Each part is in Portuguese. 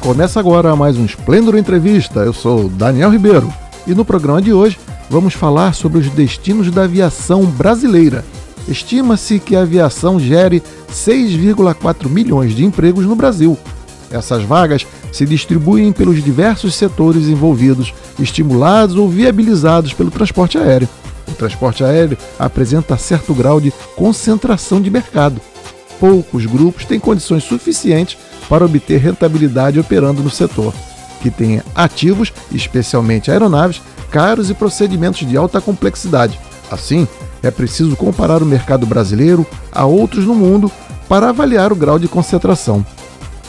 Começa agora mais um Esplendor Entrevista. Eu sou Daniel Ribeiro e no programa de hoje vamos falar sobre os destinos da aviação brasileira. Estima-se que a aviação gere 6,4 milhões de empregos no Brasil. Essas vagas se distribuem pelos diversos setores envolvidos, estimulados ou viabilizados pelo transporte aéreo. O transporte aéreo apresenta certo grau de concentração de mercado. Poucos grupos têm condições suficientes para obter rentabilidade operando no setor, que tem ativos, especialmente aeronaves, caros e procedimentos de alta complexidade. Assim, é preciso comparar o mercado brasileiro a outros no mundo para avaliar o grau de concentração.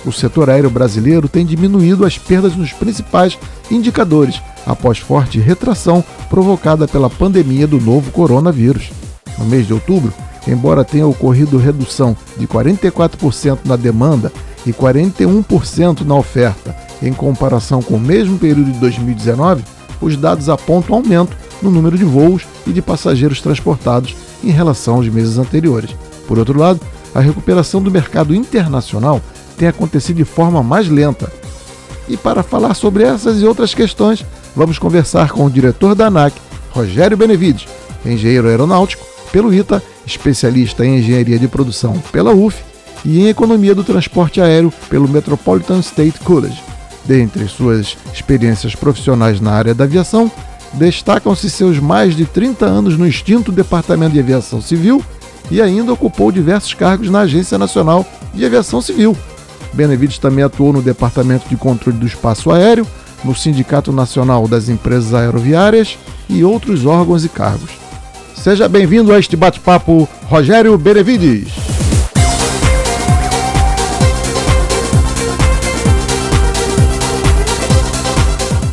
O setor aéreo brasileiro tem diminuído as perdas nos principais indicadores após forte retração provocada pela pandemia do novo coronavírus. No mês de outubro, embora tenha ocorrido redução de 44% na demanda e 41% na oferta em comparação com o mesmo período de 2019, os dados apontam aumento no número de voos e de passageiros transportados em relação aos meses anteriores. Por outro lado, a recuperação do mercado internacional tem acontecido de forma mais lenta. E para falar sobre essas e outras questões, vamos conversar com o diretor da ANAC, Rogério Benevides, engenheiro aeronáutico pelo ITA, especialista em engenharia de produção pela UF e em Economia do Transporte Aéreo pelo Metropolitan State College. Dentre suas experiências profissionais na área da aviação, destacam-se seus mais de 30 anos no extinto Departamento de Aviação Civil e ainda ocupou diversos cargos na Agência Nacional de Aviação Civil. Benevides também atuou no Departamento de Controle do Espaço Aéreo, no Sindicato Nacional das Empresas Aeroviárias e outros órgãos e cargos. Seja bem-vindo a este bate-papo, Rogério Benevides.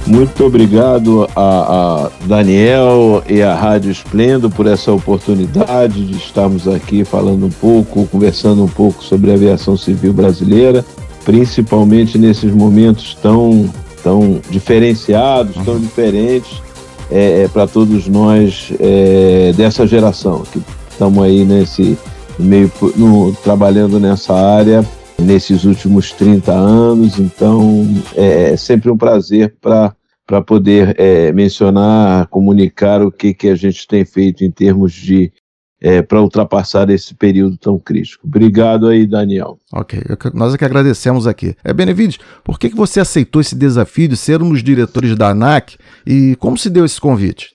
Muito obrigado a, a, Daniel e a Rádio Esplendo por essa oportunidade de estarmos aqui falando um pouco, conversando um pouco sobre a aviação civil brasileira, principalmente nesses momentos tão, tão diferenciados, tão uhum. diferentes é, é para todos nós é, dessa geração que estamos aí nesse meio no, trabalhando nessa área nesses últimos 30 anos, então é, é sempre um prazer para para poder mencionar, comunicar o que, que a gente tem feito em termos de é, para ultrapassar esse período tão crítico. Obrigado aí, Daniel. Ok, nós é que agradecemos aqui. É, Benevides, por que, que você aceitou esse desafio de ser um dos diretores da ANAC e como se deu esse convite?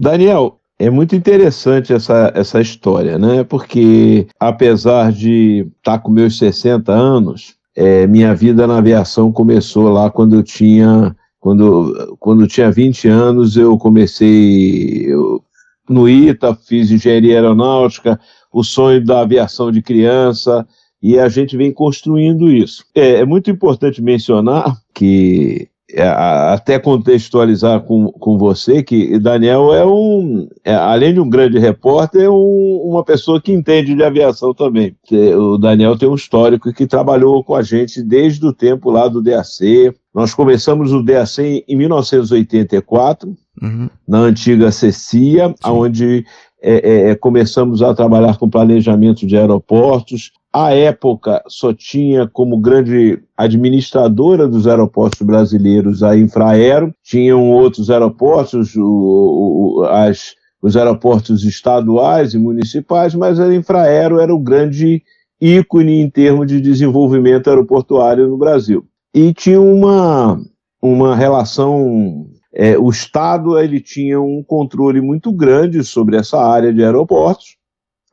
Daniel, é muito interessante essa, essa história, né? Porque apesar de estar tá com meus 60 anos, é, minha vida na aviação começou lá quando eu tinha quando, quando tinha 20 anos, eu comecei eu, no ITA, fiz engenharia aeronáutica, o sonho da aviação de criança, e a gente vem construindo isso. É, é muito importante mencionar que até contextualizar com, com você que Daniel é um, é, além de um grande repórter, é um, uma pessoa que entende de aviação também. O Daniel tem um histórico que trabalhou com a gente desde o tempo lá do DAC. Nós começamos o DAC em 1984, uhum. na antiga CECIA, onde é, é, começamos a trabalhar com planejamento de aeroportos, à época só tinha como grande administradora dos aeroportos brasileiros a Infraero, tinham outros aeroportos, o, o, as, os aeroportos estaduais e municipais, mas a Infraero era o grande ícone em termos de desenvolvimento aeroportuário no Brasil. E tinha uma, uma relação é, o Estado ele tinha um controle muito grande sobre essa área de aeroportos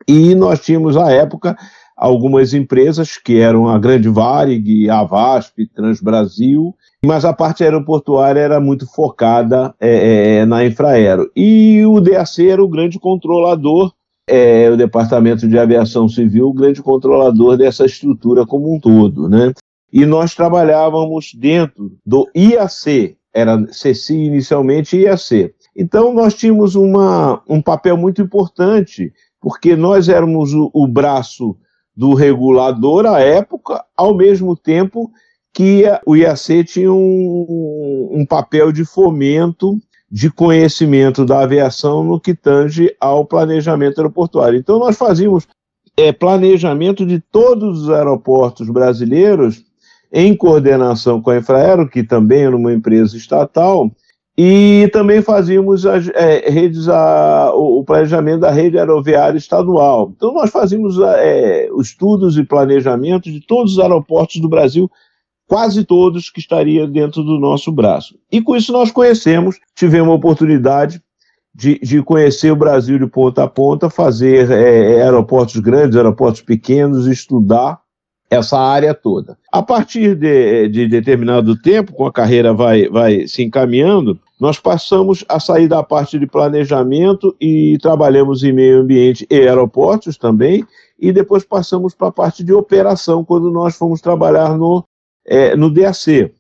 e nós tínhamos à época algumas empresas que eram a Grande Varig, a VASP, Transbrasil, mas a parte aeroportuária era muito focada é, é, na Infraero. E o DAC era o grande controlador é o Departamento de Aviação Civil o grande controlador dessa estrutura como um todo, né? E nós trabalhávamos dentro do IAC, era CECI inicialmente IAC. Então nós tínhamos uma, um papel muito importante, porque nós éramos o, o braço do regulador à época, ao mesmo tempo que o IAC tinha um, um papel de fomento de conhecimento da aviação no que tange ao planejamento aeroportuário. Então, nós fazíamos é, planejamento de todos os aeroportos brasileiros em coordenação com a Infraero, que também era uma empresa estatal, e também fazíamos as, é, redes a, o, planejamento da rede aeroviária estadual. Então, nós fazíamos é, estudos e planejamento de todos os aeroportos do Brasil quase todos que estariam dentro do nosso braço. E com isso nós conhecemos, tivemos a oportunidade de, de conhecer o Brasil de ponta a ponta, fazer é, aeroportos grandes, aeroportos pequenos, estudar essa área toda. A partir de, de determinado tempo, com a carreira vai, vai se encaminhando, nós passamos a sair da parte de planejamento e trabalhamos em meio ambiente e aeroportos também, e depois passamos para a parte de operação, quando nós fomos trabalhar no é, no DAC.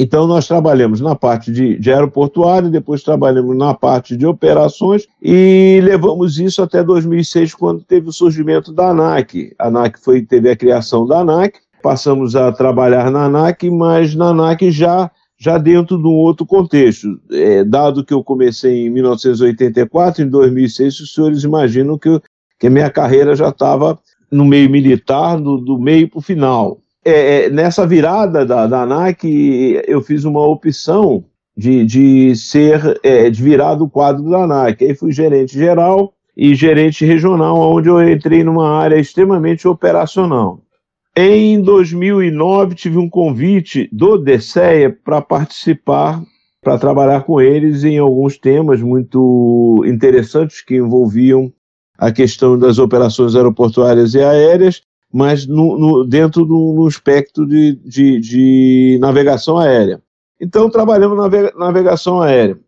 Então, nós trabalhamos na parte de, de aeroportuário, depois trabalhamos na parte de operações e levamos isso até 2006, quando teve o surgimento da ANAC. A ANAC foi, teve a criação da ANAC, passamos a trabalhar na ANAC, mas na ANAC já, já dentro de um outro contexto. É, dado que eu comecei em 1984, em 2006, os senhores imaginam que, eu, que a minha carreira já estava no meio militar, do, do meio para o final é, é, nessa virada da, da ANAC, eu fiz uma opção de, de ser, é, de virar do quadro da ANAC. Aí fui gerente geral e gerente regional, onde eu entrei numa área extremamente operacional. Em 2009, tive um convite do DCEA para participar, para trabalhar com eles em alguns temas muito interessantes que envolviam a questão das operações aeroportuárias e aéreas mas no, no, dentro do no espectro de, de, de, navegação aérea. Então, trabalhamos na navegação aérea.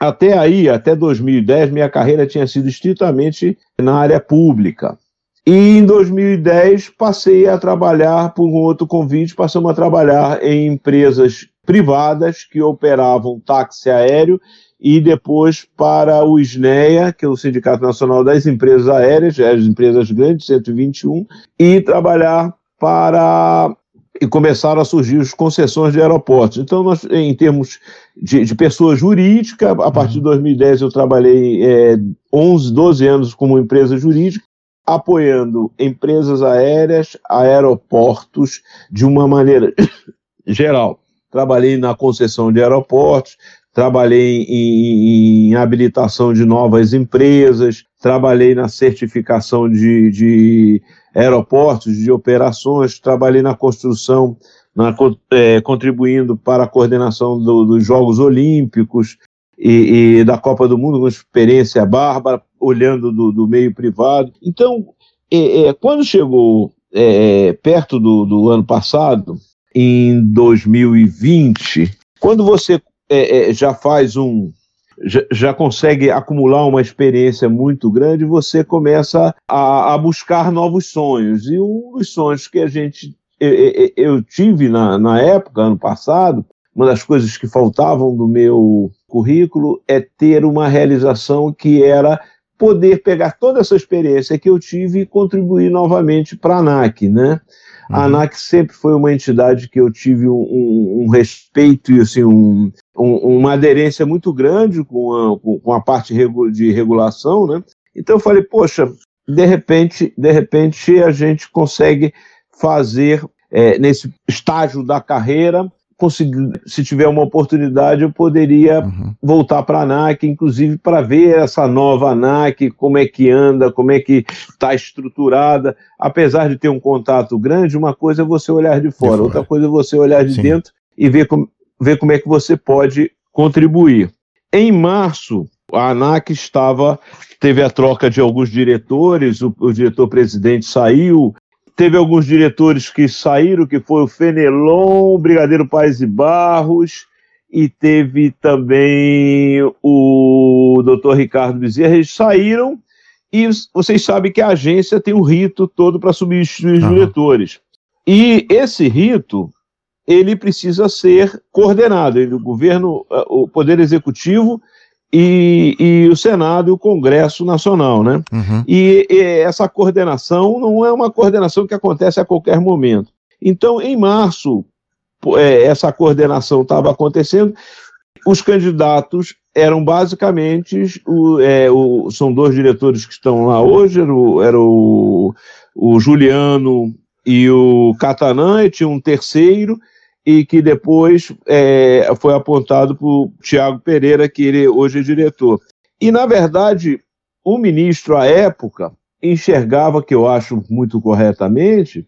Até aí, até 2010, minha carreira tinha sido estritamente na área pública. E em 2010 passei a trabalhar, por um outro convite, passamos a trabalhar em empresas privadas que operavam táxi aéreo e depois para o SNEA, que é o Sindicato Nacional das Empresas Aéreas, as empresas grandes, 121, e trabalhar para e começaram a surgir as concessões de aeroportos. Então, nós, em termos de, de pessoa jurídica, a partir de 2010 eu trabalhei é, 11, 12 anos como empresa jurídica, apoiando empresas aéreas, aeroportos, de uma maneira geral. Trabalhei na concessão de aeroportos, trabalhei em, em, habilitação de novas empresas, trabalhei na certificação de, de aeroportos, de operações, trabalhei na construção, na, é, contribuindo para a coordenação do, dos Jogos Olímpicos e, e, da Copa do Mundo, uma experiência bárbara, olhando do, do meio privado. Então, é, é, quando chegou é, perto do, do ano passado, em 2020, quando você é, é, já faz um. Já, já, consegue acumular uma experiência muito grande, você começa a, a, buscar novos sonhos. E um dos sonhos que a gente. Eu, eu tive na, na época, ano passado, uma das coisas que faltavam do meu currículo é ter uma realização que era poder pegar toda essa experiência que eu tive e contribuir novamente para a ANAC, né? A uhum. ANAC sempre foi uma entidade que eu tive um, um, um respeito e assim, um, uma aderência muito grande com a, com a parte de regulação, né? Então eu falei, poxa, de repente, de repente a gente consegue fazer é, nesse estágio da carreira conseguir, se tiver uma oportunidade, eu poderia uhum. voltar para a ANAC, inclusive para ver essa nova ANAC, como é que anda, como é que está estruturada. Apesar de ter um contato grande, uma coisa é você olhar de fora, de fora. outra coisa é você olhar de Sim. dentro e ver, com, ver como é que você pode contribuir. Em março, a ANAC estava, teve a troca de alguns diretores, o, o diretor-presidente saiu, Teve alguns diretores que saíram, que foi o Fenelon, o Brigadeiro Paes e Barros, e teve também o Dr. Ricardo Bezerra, eles saíram e vocês sabem que a agência tem um rito todo para substituir os uhum. diretores. E esse rito, ele precisa ser coordenado. Ele, o governo, eh, o Poder Executivo e, e, o Senado e o Congresso Nacional, né? Uhum. E, e, essa coordenação não é uma coordenação que acontece a qualquer momento. Então, em março, é, essa coordenação estava acontecendo. Os candidatos eram basicamente o, é, o, são dois diretores que estão lá hoje, era o, era o Juliano e o Catanã, e tinha um terceiro, e que depois é, foi apontado por Tiago Pereira, que ele hoje é diretor. E, na verdade, o ministro, à época, enxergava, que eu acho muito corretamente,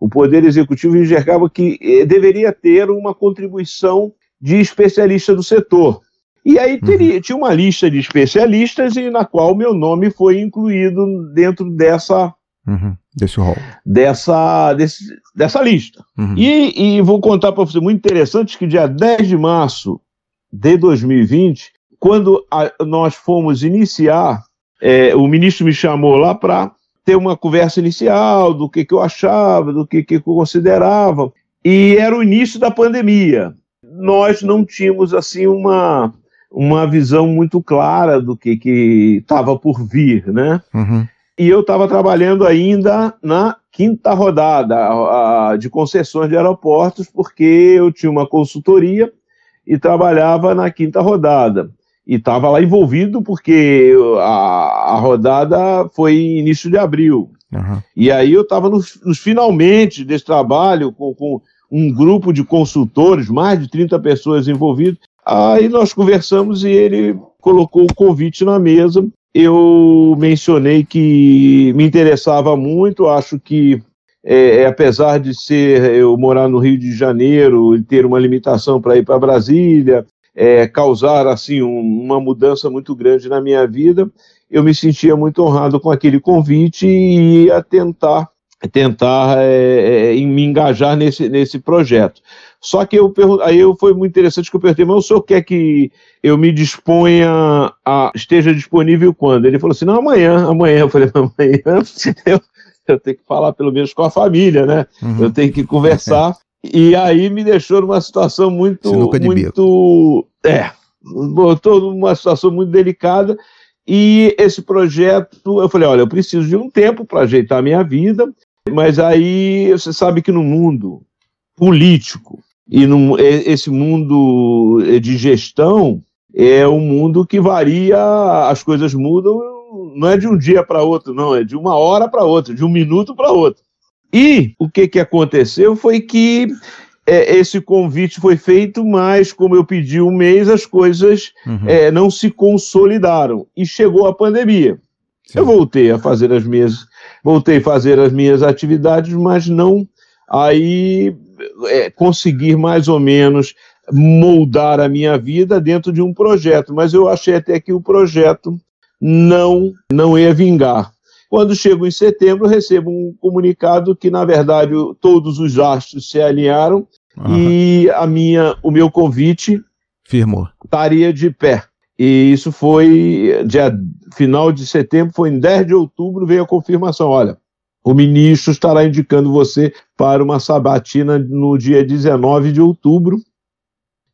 o Poder Executivo enxergava que eh, deveria ter uma contribuição de especialista do setor. E aí teria, uhum. tinha uma lista de especialistas e na qual meu nome foi incluído dentro dessa Uhum, desse rol. Dessa, desse, dessa lista. Uhum. E, e, vou contar para você, muito interessante, que dia 10 de março de 2020, quando a, nós fomos iniciar, é, o ministro me chamou lá para ter uma conversa inicial do que, que eu achava, do que, que eu considerava, e era o início da pandemia. Nós não tínhamos assim uma, uma visão muito clara do que estava por vir, né? Uhum e eu estava trabalhando ainda na quinta rodada a, a, de concessões de aeroportos, porque eu tinha uma consultoria e trabalhava na quinta rodada. E estava lá envolvido porque a, a, rodada foi início de abril. Uhum. E aí eu estava nos, nos, finalmente desse trabalho com, com um grupo de consultores, mais de 30 pessoas envolvidas. Aí nós conversamos e ele colocou o convite na mesa eu mencionei que me interessava muito, acho que é, é, apesar de ser eu morar no Rio de Janeiro e ter uma limitação para ir para Brasília, é, causar assim um, uma mudança muito grande na minha vida, eu me sentia muito honrado com aquele convite e ia tentar tentar é, é me engajar nesse, nesse projeto. Só que eu aí eu, foi muito interessante que eu perguntei, mas o senhor quer que eu me disponha a esteja disponível quando? Ele falou assim, não, amanhã, amanhã. Eu falei, amanhã eu, eu tenho que falar pelo menos com a família, né? Uhum. Eu tenho que conversar. E aí me deixou numa situação muito, muito, é, botou numa situação muito delicada. E esse projeto, eu falei, olha, eu preciso de um tempo para ajeitar a minha vida, mas aí você sabe que no mundo político e no, esse mundo de gestão é um mundo que varia, as coisas mudam, não é de um dia para outro, não, é de uma hora para outra, de um minuto para outro. E o que, que aconteceu foi que é, esse convite foi feito, mas como eu pedi um mês, as coisas uhum. é, não se consolidaram. E chegou a pandemia. Sim. Eu voltei a fazer as minhas, voltei a fazer as minhas atividades, mas não aí é, conseguir mais ou menos moldar a minha vida dentro de um projeto, mas eu achei até que o projeto não não ia vingar. Quando chego em setembro, recebo um comunicado que, na verdade, todos os astros se alinharam uhum. e a minha, o meu convite firmou. Estaria de pé. E isso foi dia final de setembro, foi em 10 de outubro, veio a confirmação. Olha, o ministro estará indicando você para uma sabatina no dia 19 de outubro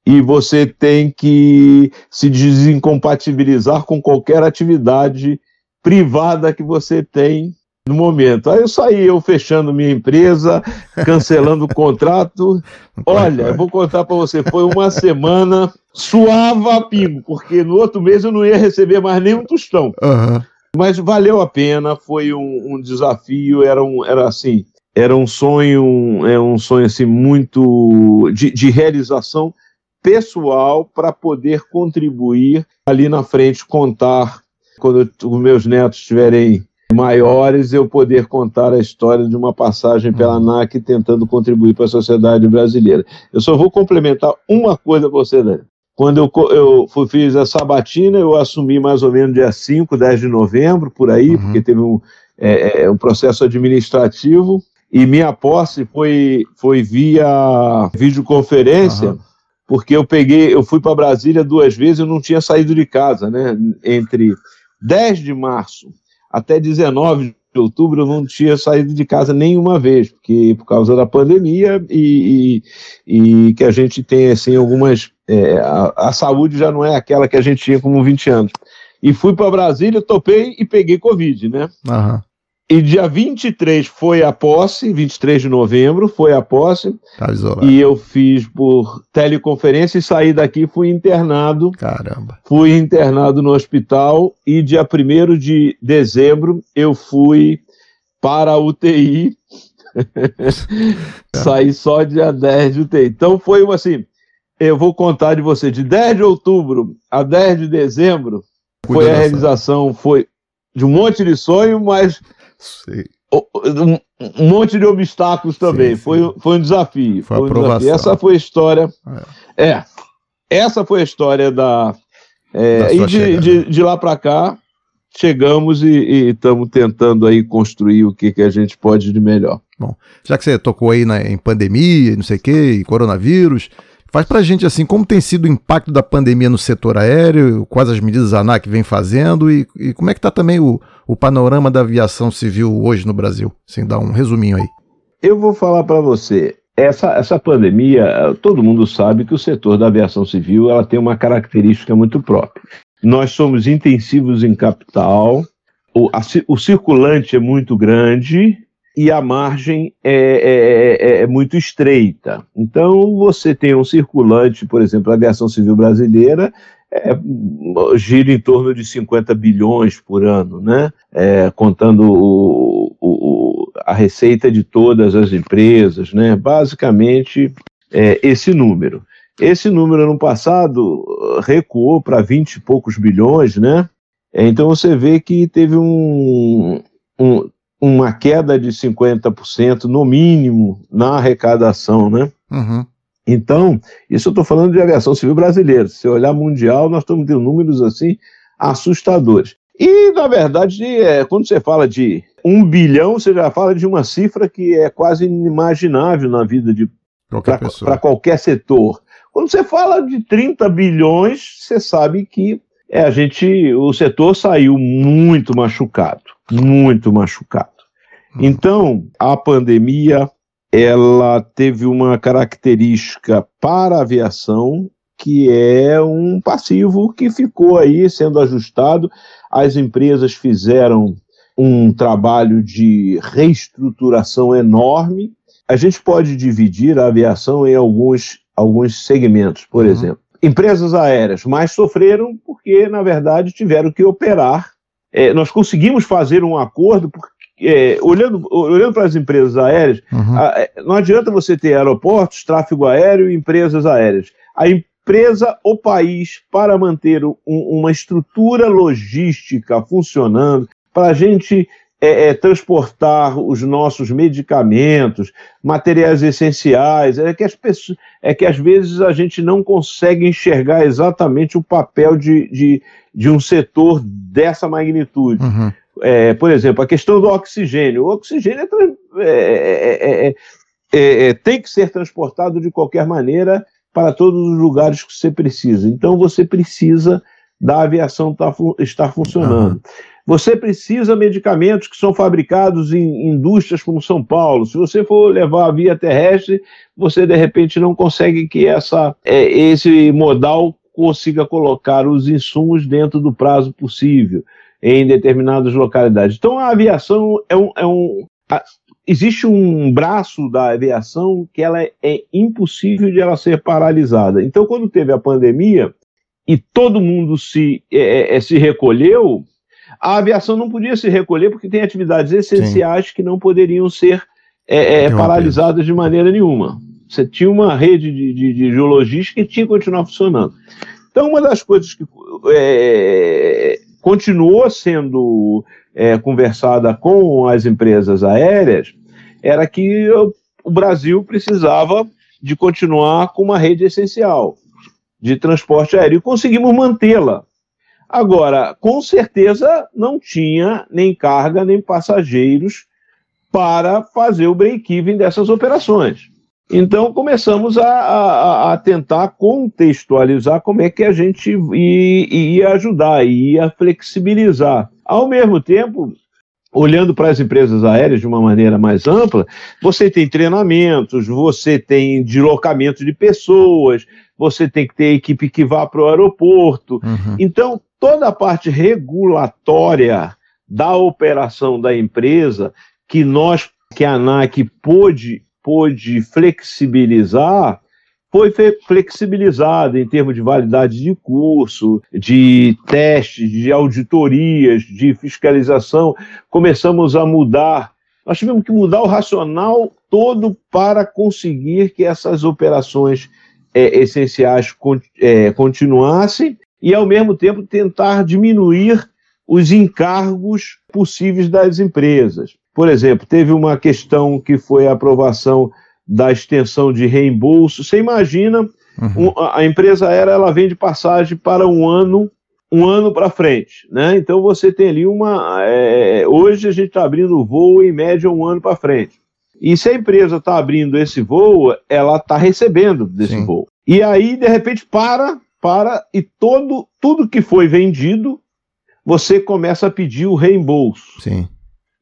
e você tem que se desincompatibilizar com qualquer atividade privada que você tem no momento. Aí eu saí, eu fechando minha empresa, cancelando o contrato. Olha, eu vou contar para você, foi uma semana suava a pingo, porque no outro mês eu não ia receber mais nenhum tostão. Uhum. Mas valeu a pena, foi um, um desafio, era, um, era assim, era um sonho, é um sonho assim muito de, de realização pessoal para poder contribuir ali na frente, contar quando os meus netos estiverem maiores, eu poder contar a história de uma passagem pela uhum. ANAC tentando contribuir para a sociedade brasileira. Eu só vou complementar uma coisa para você, Daniel. Quando eu, eu fui, fiz a sabatina, eu assumi mais ou menos dia 5, 10 de novembro, por aí, uhum. porque teve um, é, é, um processo administrativo, e minha posse foi, foi via videoconferência, uhum. porque eu peguei, eu fui para Brasília duas vezes, eu não tinha saído de casa, né? Entre 10 de março até 19 de outubro eu não tinha saído de casa nenhuma vez, porque por causa da pandemia e, e, e que a gente tem assim algumas. É, a, a, saúde já não é aquela que a gente tinha como 20 anos. E fui para Brasília, topei e peguei Covid, né? Uhum. E dia 23 foi a posse, 23 de novembro foi a posse. Tá isolado. E eu fiz por teleconferência e saí daqui, fui internado. Caramba. Fui internado no hospital e dia 1 de dezembro eu fui para a UTI. Saí só dia 10 de UTI. Então foi assim, eu vou contar de você, de 10 de outubro a 10 de dezembro, foi a realização, foi de um monte de sonho, mas um, um, monte de obstáculos também. Sim, sim. Foi, foi um desafio. Foi, foi um desafio. Essa foi a história. É. é. essa foi a história da. É, e de, de, de, lá para cá, chegamos e estamos tentando aí construir o que, que a gente pode de melhor. Bom, já que você tocou aí na, em pandemia, não sei o que, coronavírus, Faz para a gente assim, como tem sido o impacto da pandemia no setor aéreo, quais as medidas a ANAC vem fazendo e, e como é que está também o, o panorama da aviação civil hoje no Brasil? Sem dar um resuminho aí. Eu vou falar para você, essa, essa pandemia, todo mundo sabe que o setor da aviação civil ela tem uma característica muito própria. Nós somos intensivos em capital, o, a, o circulante é muito grande, e a margem é, é, é, é, muito estreita. Então, você tem um circulante, por exemplo, a aviação civil brasileira é, gira em torno de 50 bilhões por ano, né? É, contando o, o, a receita de todas as empresas, né? Basicamente, é, esse número. Esse número no passado recuou para 20 e poucos bilhões, né? Então você vê que teve um, um uma queda de 50% no mínimo na arrecadação, né? Uhum. Então, isso eu estou falando de aviação civil brasileira. Se olhar mundial, nós estamos tendo números assim assustadores. E, na verdade, é, quando você fala de um bilhão, você já fala de uma cifra que é quase inimaginável na vida de para qualquer setor. Quando você fala de 30 bilhões, você sabe que é, a gente, o setor saiu muito machucado, muito machucado. Então, a pandemia ela teve uma característica para a aviação que é um passivo que ficou aí sendo ajustado. As empresas fizeram um trabalho de reestruturação enorme. A gente pode dividir a aviação em alguns, alguns segmentos, por uhum. exemplo. Empresas aéreas mais sofreram porque, na verdade, tiveram que operar. É, nós conseguimos fazer um acordo porque é, olhando, olhando para as empresas aéreas, uhum. a, é, não adianta você ter aeroportos, tráfego aéreo e empresas aéreas. A empresa, o país, para manter um, uma estrutura logística funcionando, para a gente é, é, transportar os nossos medicamentos, materiais essenciais, é que, as pessoas, é que às vezes a gente não consegue enxergar exatamente o papel de, de, de um setor dessa magnitude. Uhum. É, por exemplo, a questão do oxigênio. O oxigênio é, é, tem que ser transportado de qualquer maneira para todos os lugares que você precisa. Então você precisa da aviação tá, estar funcionando. Você precisa medicamentos que são fabricados em indústrias como São Paulo. Se você for levar a via terrestre, você de repente não consegue que essa, esse modal consiga colocar os insumos dentro do prazo possível em determinadas localidades. Então a aviação é um, é um a, existe um braço da aviação que ela é, é, impossível de ela ser paralisada. Então quando teve a pandemia e todo mundo se é, é, é se recolheu, a aviação não podia se recolher porque tem atividades essenciais Sim. que não poderiam ser é, paralisadas de maneira nenhuma. Você tinha uma rede de, de, de geologística que tinha que continuar funcionando. Então, uma das coisas que é, continuou sendo é, conversada com as empresas aéreas era que o Brasil precisava de continuar com uma rede essencial de transporte aéreo e conseguimos mantê-la. Agora, com certeza não tinha nem carga nem passageiros para fazer o break-even dessas operações. Então começamos a, a, a, tentar contextualizar como é que a gente ia, ia ajudar, ia flexibilizar. Ao mesmo tempo, olhando para as empresas aéreas de uma maneira mais ampla, você tem treinamentos, você tem deslocamento de pessoas, você tem que ter equipe que vá para o aeroporto. Uhum. Então, toda a parte regulatória da operação da empresa que nós, que a ANAC pôde, pôde flexibilizar, foi flexibilizada em termos de validade de curso, de testes, de auditorias, de fiscalização. Começamos a mudar. Nós tivemos que mudar o racional todo para conseguir que essas operações é, essenciais é, continuassem e, ao mesmo tempo, tentar diminuir os encargos possíveis das empresas. Por exemplo, teve uma questão que foi a aprovação da extensão de reembolso. Você imagina, uhum. um, a empresa aérea ela vende passagem para um ano, um ano para frente, né? Então você tem ali uma. É, hoje a gente está abrindo voo em média um ano para frente. E se a empresa está abrindo esse voo, ela está recebendo desse Sim. voo. E aí, de repente, para, para, e todo, tudo que foi vendido, você começa a pedir o reembolso. Sim.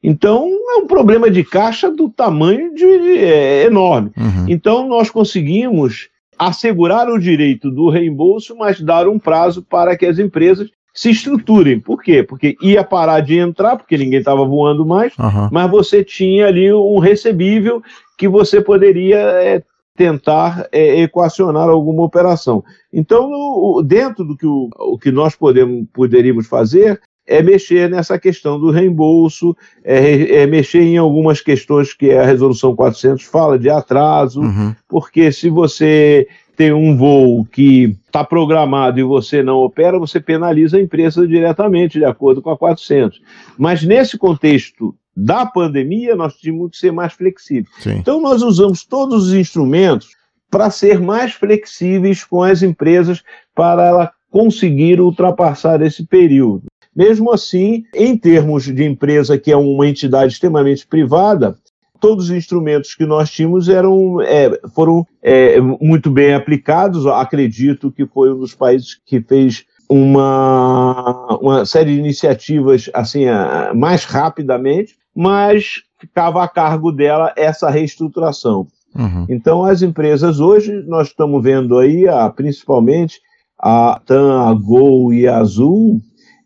Então, é um problema de caixa do tamanho de, é, enorme. Uhum. Então, nós conseguimos assegurar o direito do reembolso, mas dar um prazo para que as empresas se estruturem. Por quê? Porque ia parar de entrar, porque ninguém estava voando mais, uhum. mas você tinha ali um recebível que você poderia é, tentar é, equacionar alguma operação. Então, no, dentro do que, o, o que nós podemos, poderíamos fazer, é mexer nessa questão do reembolso, é, é, mexer em algumas questões que a resolução 400 fala de atraso, uhum. porque se você tem um voo que está programado e você não opera, você penaliza a empresa diretamente, de acordo com a 400. Mas nesse contexto da pandemia, nós tínhamos que ser mais flexíveis. Sim. Então, nós usamos todos os instrumentos para ser mais flexíveis com as empresas para ela conseguir ultrapassar esse período. Mesmo assim, em termos de empresa que é uma entidade extremamente privada, todos os instrumentos que nós tínhamos eram, é, foram é, muito bem aplicados. Acredito que foi um dos países que fez uma, uma série de iniciativas assim mais rapidamente, mas ficava a cargo dela essa reestruturação. Uhum. Então, as empresas hoje, nós estamos vendo aí, a, principalmente a TAM, a Gol e a Azul,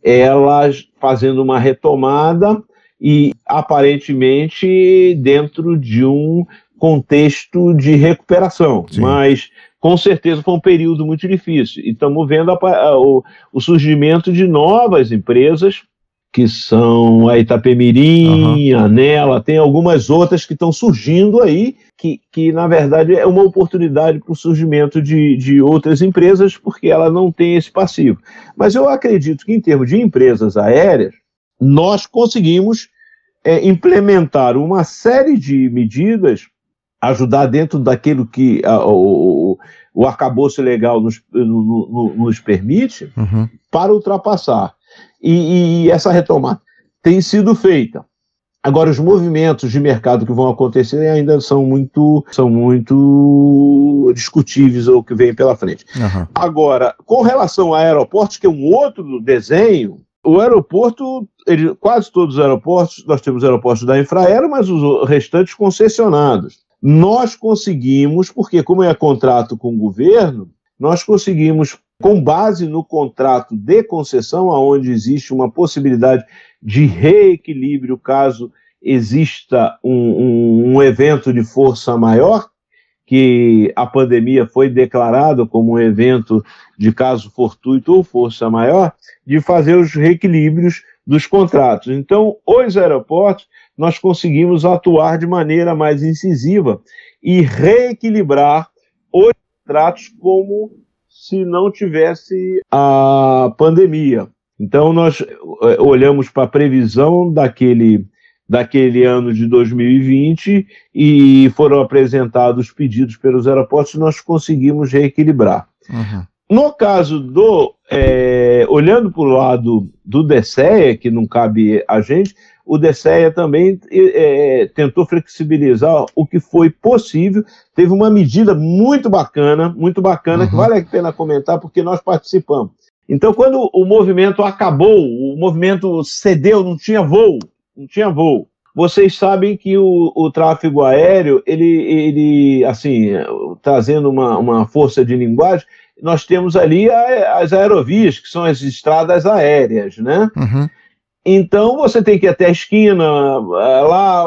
elas fazendo uma retomada e aparentemente dentro de um contexto de recuperação, Sim. mas com certeza foi um período muito difícil. E estamos vendo a, a, o, o, surgimento de novas empresas, que são a Itapemirim, uhum. a Nela, tem algumas outras que estão surgindo aí, que, que na verdade é uma oportunidade para o surgimento de, de outras empresas, porque ela não tem esse passivo. Mas eu acredito que, em termos de empresas aéreas, nós conseguimos é, implementar uma série de medidas, ajudar dentro daquilo que a, o, o arcabouço legal nos, no, no, nos permite, uhum. para ultrapassar. E, e essa retomada tem sido feita. Agora, os movimentos de mercado que vão acontecer ainda são muito, são muito discutíveis o que vem pela frente. Uhum. Agora, com relação a aeroportos, que é um outro desenho, o aeroporto, ele, quase todos os aeroportos, nós temos aeroportos da Infraero, mas os restantes concessionados. Nós conseguimos, porque como é contrato com o governo, nós conseguimos, com base no contrato de concessão, aonde existe uma possibilidade de reequilíbrio caso exista um, um, um, evento de força maior, que a pandemia foi declarado como um evento de caso fortuito ou força maior, de fazer os reequilíbrios dos contratos. Então, os aeroportos, nós conseguimos atuar de maneira mais incisiva e reequilibrar os contratos como se não tivesse a pandemia. Então, nós eh, olhamos para a previsão daquele, daquele ano de 2020 e foram apresentados pedidos pelos aeroportos e nós conseguimos reequilibrar. Uhum. No caso do. É, olhando para o lado do DSEA, que não cabe a gente, o DSEA também é, tentou flexibilizar o que foi possível. Teve uma medida muito bacana, muito bacana, uhum. que vale a pena comentar, porque nós participamos. Então, quando o movimento acabou, o movimento cedeu, não tinha voo, não tinha voo. Vocês sabem que o, o tráfego aéreo, ele, ele assim, trazendo uma, uma força de linguagem, nós temos ali a, as aerovias, que são as estradas aéreas, né? Uhum. Então você tem que ir até a esquina, eh, lá,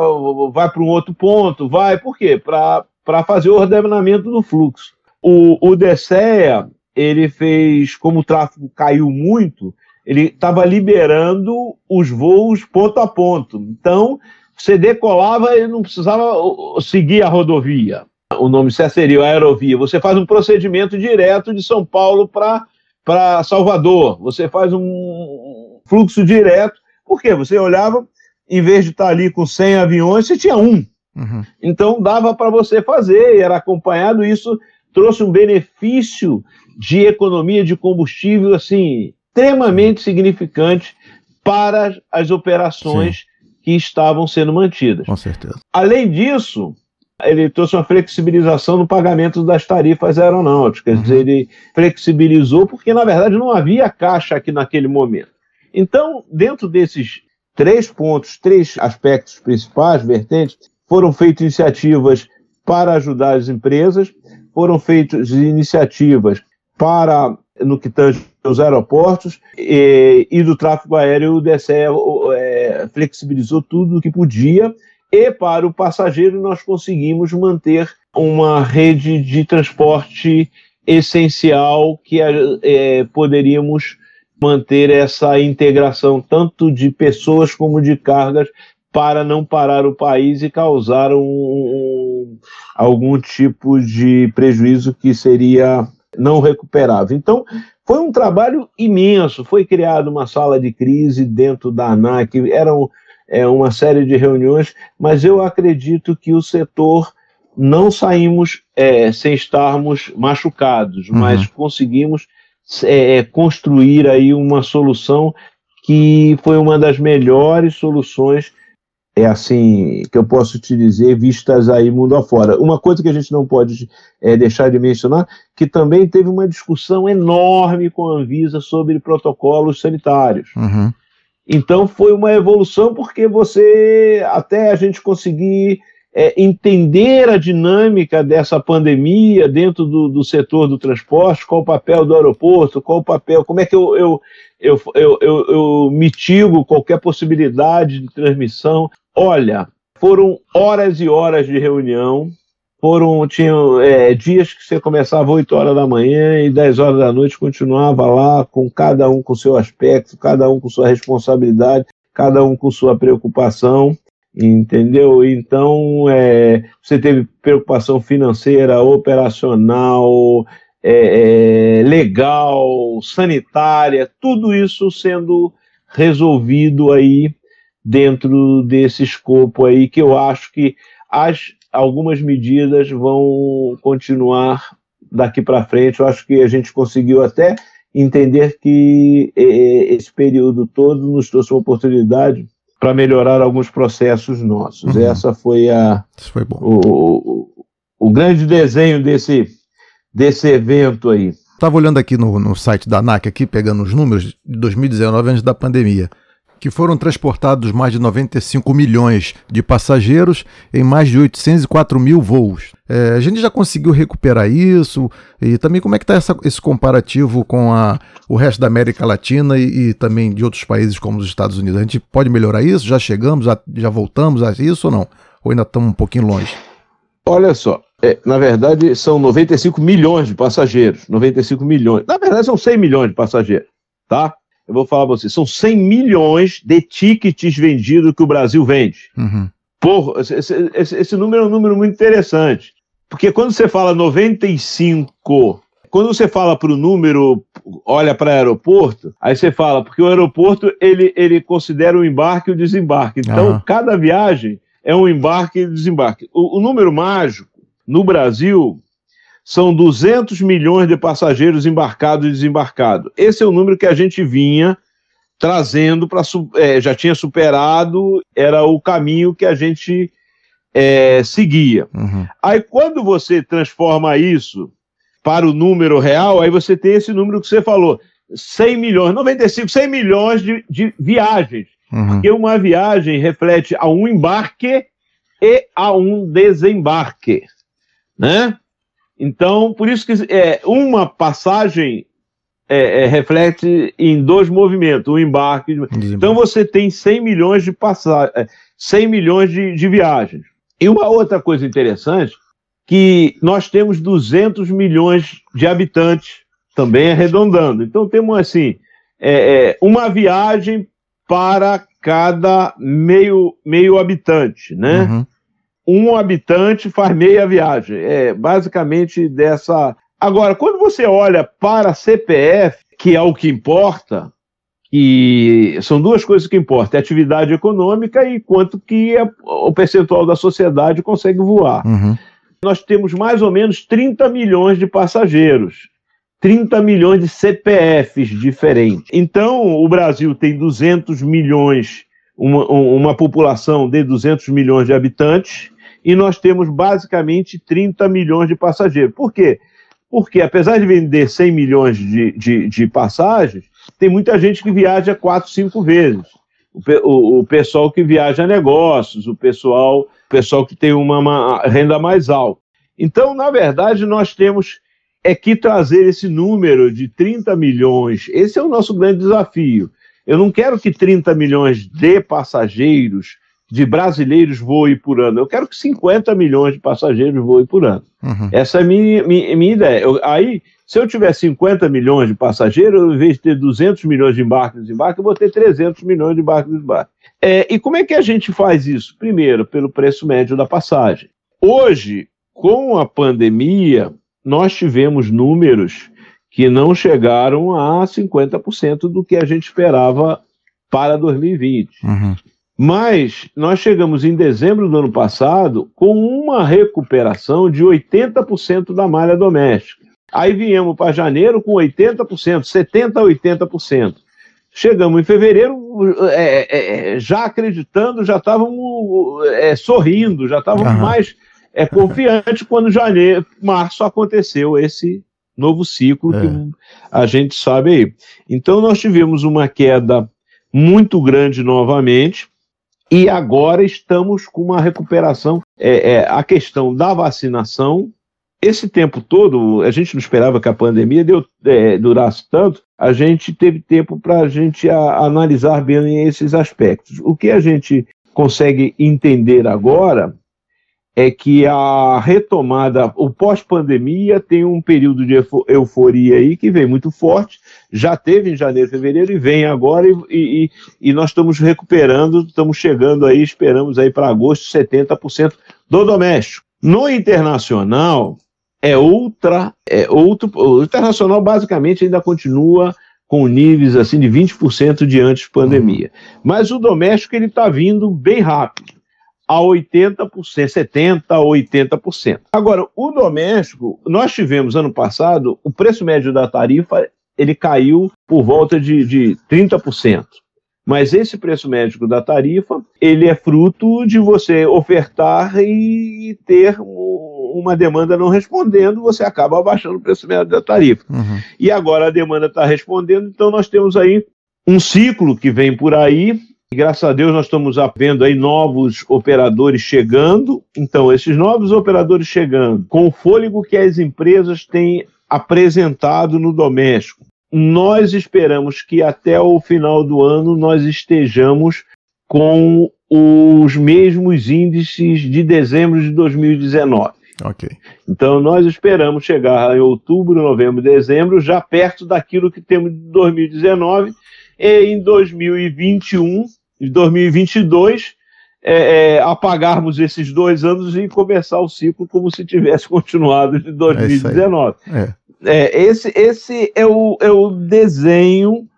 vai para um outro ponto, vai, por quê? Para fazer o ordenamento do fluxo. O, o DSEA, ele fez, como o tráfego caiu muito, ele estava liberando os voos ponto a ponto. Então, você decolava e não precisava seguir a rodovia. O nome certo seria a aerovia. Você faz um procedimento direto de São Paulo para Salvador. Você faz um fluxo direto. Por quê? Você olhava, em vez de estar ali com 100 aviões, você tinha um. Uhum. Então dava para você fazer, e era acompanhado. Isso trouxe um benefício de economia de combustível assim extremamente significante para as operações Sim que estavam sendo mantidas. Com certeza. Além disso, ele trouxe uma flexibilização no pagamento das tarifas aeronáuticas. Uhum. Ele flexibilizou porque, na verdade, não havia caixa aqui naquele momento. Então, dentro desses três pontos, três aspectos principais, vertentes, foram feitas iniciativas para ajudar as empresas, foram feitas iniciativas para no que tange os aeroportos e, e, do tráfego aéreo, o DSE é, flexibilizou tudo o que podia e para o passageiro nós conseguimos manter uma rede de transporte essencial que é, poderíamos manter essa integração tanto de pessoas como de cargas para não parar o país e causar um, um, algum tipo de prejuízo que seria não recuperável. Então, foi um trabalho imenso. Foi criada uma sala de crise dentro da ANAC, eram é, uma série de reuniões, mas eu acredito que o setor não saímos é, sem estarmos machucados, uhum. mas conseguimos é, é, construir aí uma solução que foi uma das melhores soluções é assim que eu posso te dizer, vistas aí mundo afora. Uma coisa que a gente não pode é, deixar de mencionar, que também teve uma discussão enorme com a Anvisa sobre protocolos sanitários. Uhum. Então foi uma evolução porque você, até a gente conseguir é, entender a dinâmica dessa pandemia dentro do, do, setor do transporte, qual o papel do aeroporto, qual o papel, como é que eu, eu, eu, eu, eu, eu mitigo qualquer possibilidade de transmissão. Olha, foram horas e horas de reunião, foram tinham é, dias que você começava 8 horas da manhã e 10 horas da noite continuava lá com cada um com seu aspecto, cada um com sua responsabilidade, cada um com sua preocupação entendeu? Então, é, você teve preocupação financeira, operacional, é, é, legal, sanitária, tudo isso sendo resolvido aí dentro desse escopo aí, que eu acho que as, algumas medidas vão continuar daqui para frente. Eu acho que a gente conseguiu até entender que esse período todo nos trouxe uma oportunidade para melhorar alguns processos nossos. Uhum. Essa foi a foi. O, o, o, grande desenho desse, desse evento aí. Estava olhando aqui no, no site da ANAC, aqui, pegando os números de 2019, antes da pandemia que foram transportados mais de 95 milhões de passageiros em mais de 804 mil voos. É, a gente já conseguiu recuperar isso e também como é que está esse comparativo com a, o resto da América Latina e, e, também de outros países como os Estados Unidos? A gente pode melhorar isso? Já chegamos, já, já voltamos a isso ou não? Ou ainda estamos um pouquinho longe? Olha só, é, na verdade são 95 milhões de passageiros, 95 milhões. Na verdade são 100 milhões de passageiros, tá? Eu vou falar para você, são 100 milhões de tickets vendidos que o Brasil vende. Uhum. Porra, esse, esse, esse, número é um número muito interessante. Porque quando você fala 95, quando você fala para o número, olha para o aeroporto, aí você fala, porque o aeroporto ele, ele considera o embarque e o desembarque. Então, uhum. cada viagem é um embarque e desembarque. O, o número mágico, no Brasil, são 200 milhões de passageiros embarcados e desembarcados. Esse é o número que a gente vinha trazendo para. É, já tinha superado, era o caminho que a gente é, seguia. Uhum. Aí quando você transforma isso para o número real, aí você tem esse número que você falou: 100 milhões, 95, 100 milhões de, de viagens. Uhum. Porque uma viagem reflete a um embarque e a um desembarque, né? Então, por isso que é, uma passagem é, é, reflete em dois movimentos, o um embarque. Então você tem 100 milhões de passagens, 100 milhões de, de viagens. E uma outra coisa interessante, que nós temos 200 milhões de habitantes, também arredondando. Então temos assim, é, é, uma viagem para cada meio, meio habitante, né? Uhum. Um habitante faz meia viagem. É basicamente dessa Agora, quando você olha para a CPF, que é o que importa, e são duas coisas que importam, é atividade econômica e quanto que a, o percentual da sociedade consegue voar. Uhum. Nós temos mais ou menos 30 milhões de passageiros, 30 milhões de CPFs diferentes. Então, o Brasil tem 200 milhões, uma, uma população de 200 milhões de habitantes, e nós temos basicamente 30 milhões de passageiros. Por quê? Porque, apesar de vender 100 milhões de, de, de passagens, tem muita gente que viaja quatro, cinco vezes. O, o, o, pessoal que viaja negócios, o pessoal, o pessoal que tem uma, uma renda mais alta. Então, na verdade, nós temos é que trazer esse número de 30 milhões. Esse é o nosso grande desafio. Eu não quero que 30 milhões de passageiros de brasileiros voem por ano. Eu quero que 50 milhões de passageiros voem por ano. Uhum. Essa é a minha, minha, minha ideia. Eu, aí, se eu tiver 50 milhões de passageiros, em vez de ter 200 milhões de embarques e desembarques, eu vou ter 300 milhões de embarques e desembarques. É, e como é que a gente faz isso? Primeiro, pelo preço médio da passagem. Hoje, com a pandemia, nós tivemos números que não chegaram a 50% do que a gente esperava para 2020. Uhum. Mas nós chegamos em dezembro do ano passado com uma recuperação de 80% da malha doméstica. Aí viemos para janeiro com 80%, 70% a 80%. Chegamos em fevereiro é, é, é, já acreditando, já estávamos é, sorrindo, já estávamos uhum. mais é, confiantes quando janeiro, março aconteceu esse novo ciclo que é. a gente sabe aí. Então nós tivemos uma queda muito grande novamente e agora estamos com uma recuperação. É, é, a questão da vacinação, esse tempo todo, a gente não esperava que a pandemia deu, é, durasse tanto, a gente teve tempo para a gente analisar bem esses aspectos. O que a gente consegue entender agora é que a retomada, o pós-pandemia tem um período de euforia aí que vem muito forte, já teve em janeiro, fevereiro e vem agora e, e, e nós estamos recuperando, estamos chegando aí, esperamos aí para agosto 70% do doméstico. No internacional é outra, é outro, o internacional basicamente ainda continua com níveis assim de 20% de antes pandemia. Uhum. Mas o doméstico ele está vindo bem rápido a 80%, 70% a 80%. Agora, o doméstico, nós tivemos ano passado, o preço médio da tarifa ele caiu por volta de, de 30%. Mas esse preço médio da tarifa, ele é fruto de você ofertar e ter uma demanda não respondendo, você acaba abaixando o preço médio da tarifa. Uhum. E agora a demanda está respondendo, então nós temos aí um ciclo que vem por aí, Graças a Deus nós estamos vendo aí novos operadores chegando. Então, esses novos operadores chegando, com o fôlego que as empresas têm apresentado no doméstico, nós esperamos que até o final do ano nós estejamos com os mesmos índices de dezembro de 2019. Ok. Então nós esperamos chegar em outubro, novembro, dezembro, já perto daquilo que temos de 2019 e em 2021 de 2022 é, é, apagarmos esses dois anos e começar o ciclo como se tivesse continuado de 2019. É, é esse, esse é, o, é o desenho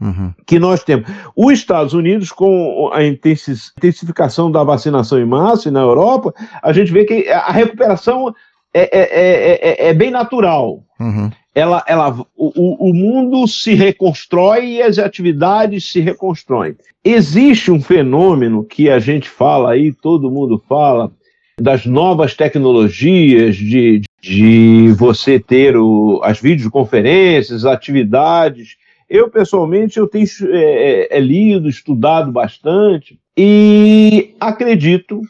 uhum. que nós temos. Os Estados Unidos, com a intensificação da vacinação em massa e na Europa, a gente vê que a recuperação é, é, é, é bem natural. Uhum ela, ela, o, o mundo se reconstrói e as atividades se reconstroem. Existe um fenômeno que a gente fala aí, todo mundo fala, das novas tecnologias, de, de você ter o, as videoconferências, atividades Eu, pessoalmente, eu tenho é, é, é lido, estudado bastante e acredito,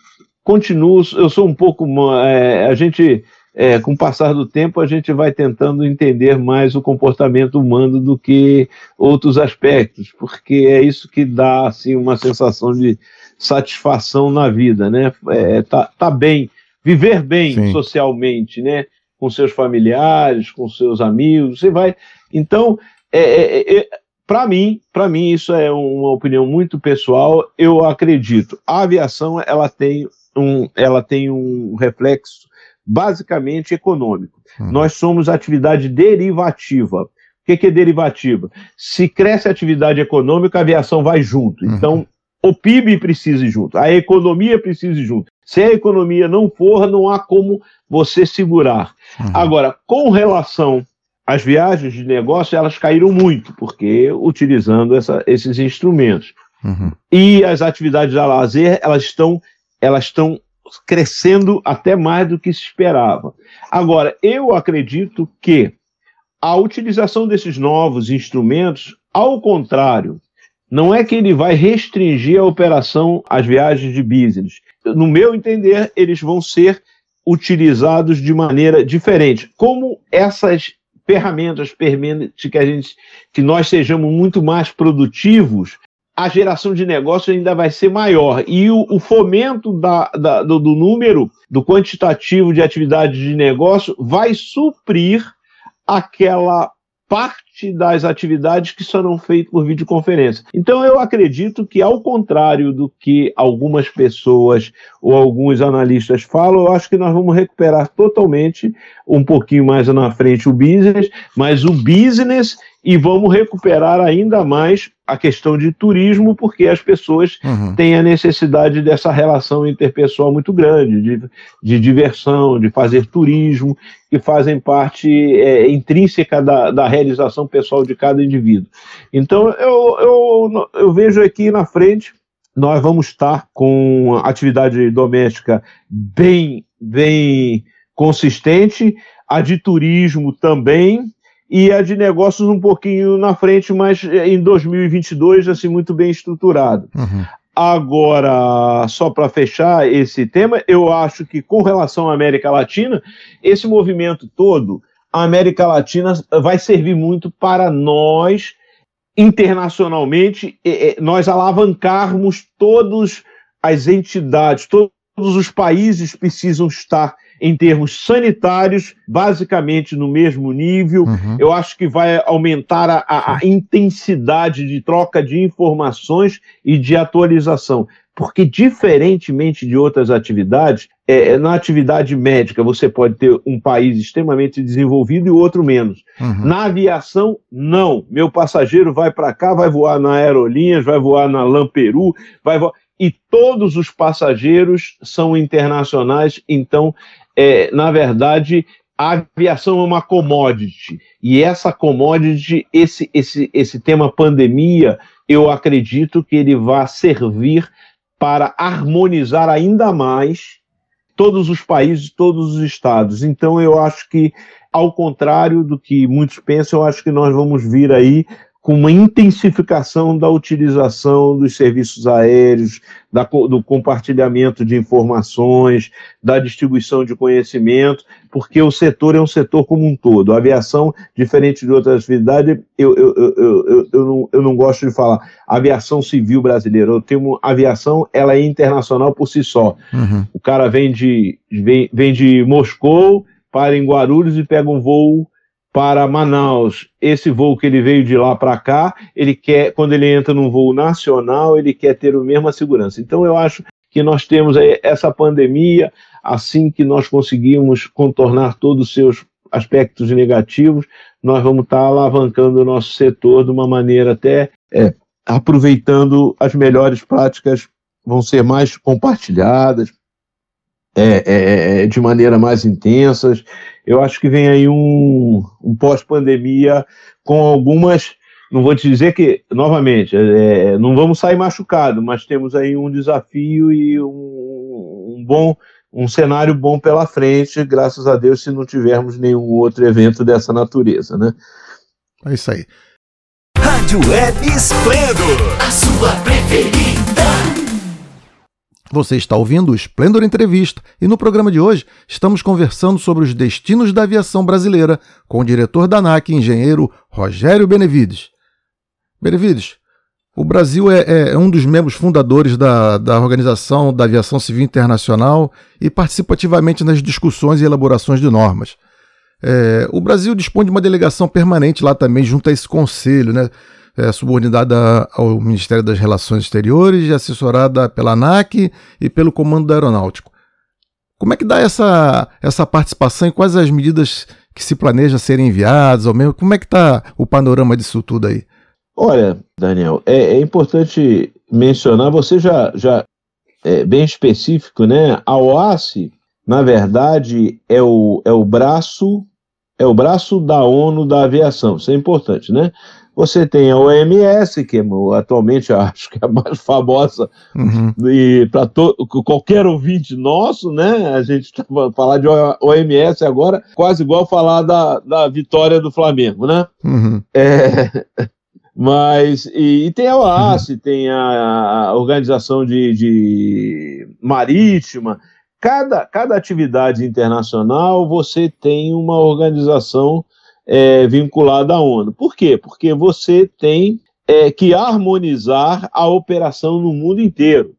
continuo, eu sou um pouco, é, a gente, é, com o passar do tempo, a gente vai tentando entender mais o comportamento humano do que outros aspectos, porque é isso que dá, assim, uma sensação de satisfação na vida, né? É, tá, tá bem, viver bem Sim. socialmente, né? Com seus familiares, com seus amigos, você vai. Então, é, é, é para mim, para mim isso é uma opinião muito pessoal. Eu acredito. A aviação ela tem um, ela tem um reflexo basicamente econômico. Hum. Nós somos atividade derivativa. O que, que, é derivativa? Se cresce a atividade econômica, a aviação vai junto. Uhum. Então, o PIB precisa ir junto, a economia precisa ir junto. Se a economia não for, não há como você segurar. Uhum. Agora, com relação às viagens de negócio, elas caíram muito, porque utilizando essa, esses instrumentos. Uhum. E as atividades a lazer, elas estão, elas estão crescendo até mais do que se esperava. Agora, eu acredito que a utilização desses novos instrumentos, ao contrário não é que ele vai restringir a operação às viagens de business. No meu entender, eles vão ser utilizados de maneira diferente. Como essas ferramentas permitem que a gente, que nós sejamos muito mais produtivos, a geração de negócio ainda vai ser maior. E o, o fomento da, da, do, do número, do quantitativo de atividades de negócio, vai suprir aquela parte das atividades que serão feitas por videoconferência. Então eu acredito que, ao contrário do que algumas pessoas ou alguns analistas falam, eu acho que nós vamos recuperar totalmente, um pouquinho mais na frente, o business, mas o business e vamos recuperar ainda mais a questão de turismo, porque as pessoas uhum. têm a necessidade dessa relação interpessoal muito grande, de, de diversão, de fazer turismo, que fazem parte é, intrínseca da, da realização pessoal de cada indivíduo. Então, eu, eu, eu vejo aqui na frente, nós vamos estar com atividade doméstica bem, bem consistente, a de turismo também, e a de negócios um pouquinho na frente, mas em 2022, assim, muito bem estruturado. Uhum. Agora, só para fechar esse tema, eu acho que com relação à América Latina, esse movimento todo, a América Latina vai servir muito para nós, internacionalmente, nós alavancarmos todas as entidades, todos os países precisam estar em termos sanitários, basicamente no mesmo nível. Uhum. Eu acho que vai aumentar a, a, a, intensidade de troca de informações e de atualização. Porque, diferentemente de outras atividades, é, é na atividade médica você pode ter um país extremamente desenvolvido e outro menos. Uhum. Na aviação, não. Meu passageiro vai para cá, vai voar na Aerolinhas, vai voar na Lamperu, vai voar e todos os passageiros são internacionais, então é, na verdade, a aviação é uma commodity. E essa commodity, esse, esse, esse tema pandemia, eu acredito que ele vai servir para harmonizar ainda mais todos os países, todos os estados. Então, eu acho que, ao contrário do que muitos pensam, eu acho que nós vamos vir aí com uma intensificação da utilização dos serviços aéreos, da, do compartilhamento de informações, da distribuição de conhecimento, porque o setor é um setor como um todo. A aviação, diferente de outras atividades, eu, eu, eu, eu, não, eu não gosto de falar aviação civil brasileira. Eu tenho aviação, ela é internacional por si só. Uhum. O cara vem de, vem, vem de Moscou, para em Guarulhos e pega um voo para Manaus. Esse voo que ele veio de lá para cá, ele quer, quando ele entra num voo nacional, ele quer ter a mesma segurança. Então eu acho que nós temos essa pandemia, assim que nós conseguimos contornar todos os seus aspectos negativos, nós vamos estar alavancando o nosso setor de uma maneira até é, aproveitando as melhores práticas, vão ser mais compartilhadas, é, é, é, é de maneira mais intensas eu acho que vem aí um, um pós-pandemia com algumas. Não vou te dizer que, novamente, é, não vamos sair machucado, mas temos aí um desafio e um, um bom, um cenário bom pela frente, graças a Deus, se não tivermos nenhum outro evento dessa natureza, né? É isso aí. Rádio Web Esplendor, a sua preferida. Você está ouvindo o Splendor Entrevista e no programa de hoje estamos conversando sobre os destinos da aviação brasileira com o diretor da ANAC, engenheiro Rogério Benevides. Benevides, o Brasil é, é, é, um dos membros fundadores da, da Organização da Aviação Civil Internacional e participa ativamente nas discussões e elaborações de normas. É, o Brasil dispõe de uma delegação permanente lá também, junto a esse conselho, né? É, subordinada ao Ministério das Relações Exteriores e assessorada pela ANAC e pelo Comando Aeronáutico. Como é que dá essa, essa participação e quais as medidas que se planeja serem enviadas, ou mesmo como é que está o panorama disso tudo aí? Olha, Daniel, é, é importante mencionar, você já, já é bem específico, né? A OASI, na verdade, é o, é o braço é o braço da ONU da aviação, isso é importante, né? Você tem a OMS, que é, atualmente acho que é a mais famosa, uhum. e para qualquer ouvinte nosso, né? A gente está falar de OMS agora, quase igual falar da, da vitória do Flamengo, né? Uhum. É, mas, e, e, tem a OAS, uhum. tem a, a Organização de, de Marítima, cada, cada atividade internacional você tem uma organização é, vinculada à ONU. Por quê? Porque você tem é, que harmonizar a operação no mundo inteiro.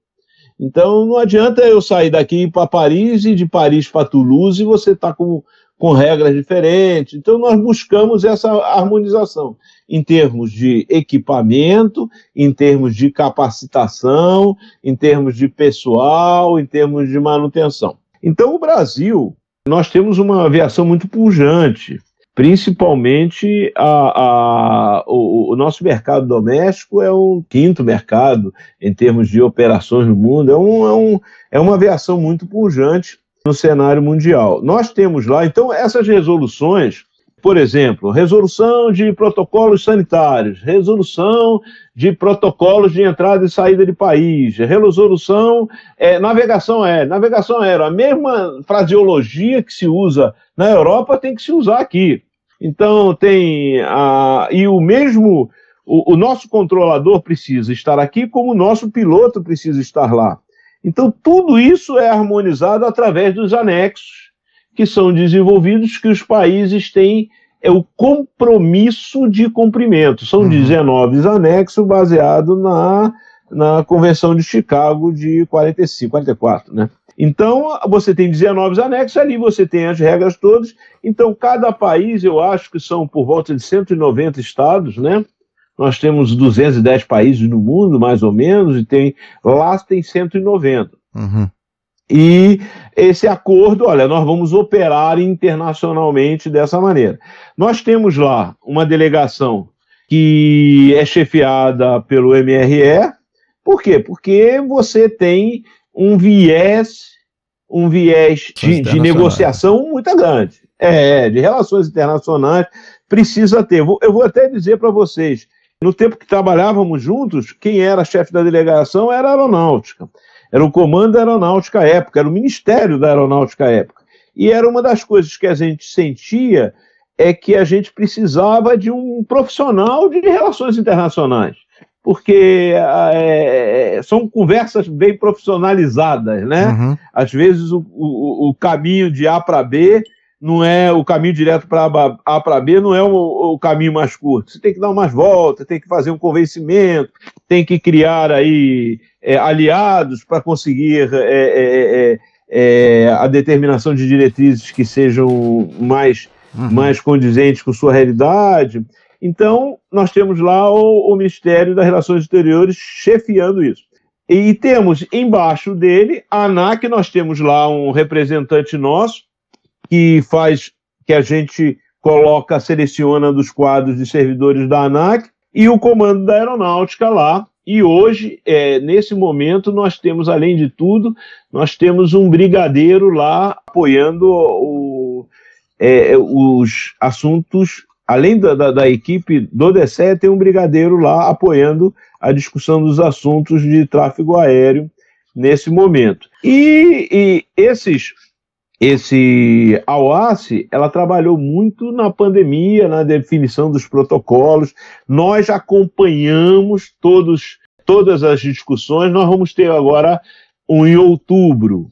Então não adianta eu sair daqui para Paris e de Paris para Toulouse e você está com, com regras diferentes. Então nós buscamos essa harmonização em termos de equipamento, em termos de capacitação, em termos de pessoal, em termos de manutenção. Então, o Brasil, nós temos uma aviação muito pujante, principalmente a, a, o, o, nosso mercado doméstico é o quinto mercado em termos de operações no mundo, é, um, é, um, é uma aviação muito pujante no cenário mundial. Nós temos lá, então, essas resoluções por exemplo, resolução de protocolos sanitários, resolução de protocolos de entrada e saída de país, resolução, é, navegação aérea. Navegação aérea, a mesma fraseologia que se usa na Europa tem que se usar aqui. Então, tem. A, e o mesmo. O, o nosso controlador precisa estar aqui, como o nosso piloto precisa estar lá. Então, tudo isso é harmonizado através dos anexos que são desenvolvidos que os países têm é o compromisso de cumprimento. São uhum. 19 anexos baseados na, na Convenção de Chicago de 45, 44, né? Então, você tem 19 anexos, ali você tem as regras todas. Então, cada país, eu acho que são por volta de 190 estados, né? Nós temos 210 países no mundo, mais ou menos, e tem lá tem 190. Uhum. E esse acordo, olha, nós vamos operar internacionalmente dessa maneira. Nós temos lá uma delegação que é chefiada pelo MRE. Por quê? Porque você tem um viés, um viés de, de negociação muito grande. É, de relações internacionais, precisa ter. Eu vou até dizer para vocês, no tempo que trabalhávamos juntos, quem era chefe da delegação era a aeronáutica. Era o Comando da Aeronáutica à época, era o Ministério da Aeronáutica à época. E era uma das coisas que a gente sentia é que a gente precisava de um profissional de relações internacionais, porque é, é são conversas bem profissionalizadas, né? Uhum. Às vezes o, o, o, caminho de A para B não é o caminho direto para A para B, não é o, o, caminho mais curto. Você tem que dar umas voltas, tem que fazer um convencimento, tem que criar aí é, aliados para conseguir é é, é, é, a determinação de diretrizes que sejam mais, uhum. mais condizentes com sua realidade. Então, nós temos lá o, o Ministério das Relações Exteriores chefiando isso. E temos embaixo dele a ANAC, nós temos lá um representante nosso, que faz que a gente coloca, seleciona dos quadros de servidores da ANAC e o comando da aeronáutica lá. E hoje, é, nesse momento, nós temos, além de tudo, nós temos um brigadeiro lá apoiando o, é, os assuntos, além da, da, da, equipe do DCE, tem um brigadeiro lá apoiando a discussão dos assuntos de tráfego aéreo nesse momento. E, e esses esse a OASI, ela trabalhou muito na pandemia, na definição dos protocolos. Nós acompanhamos todos, todas as discussões. Nós vamos ter agora, um, em outubro,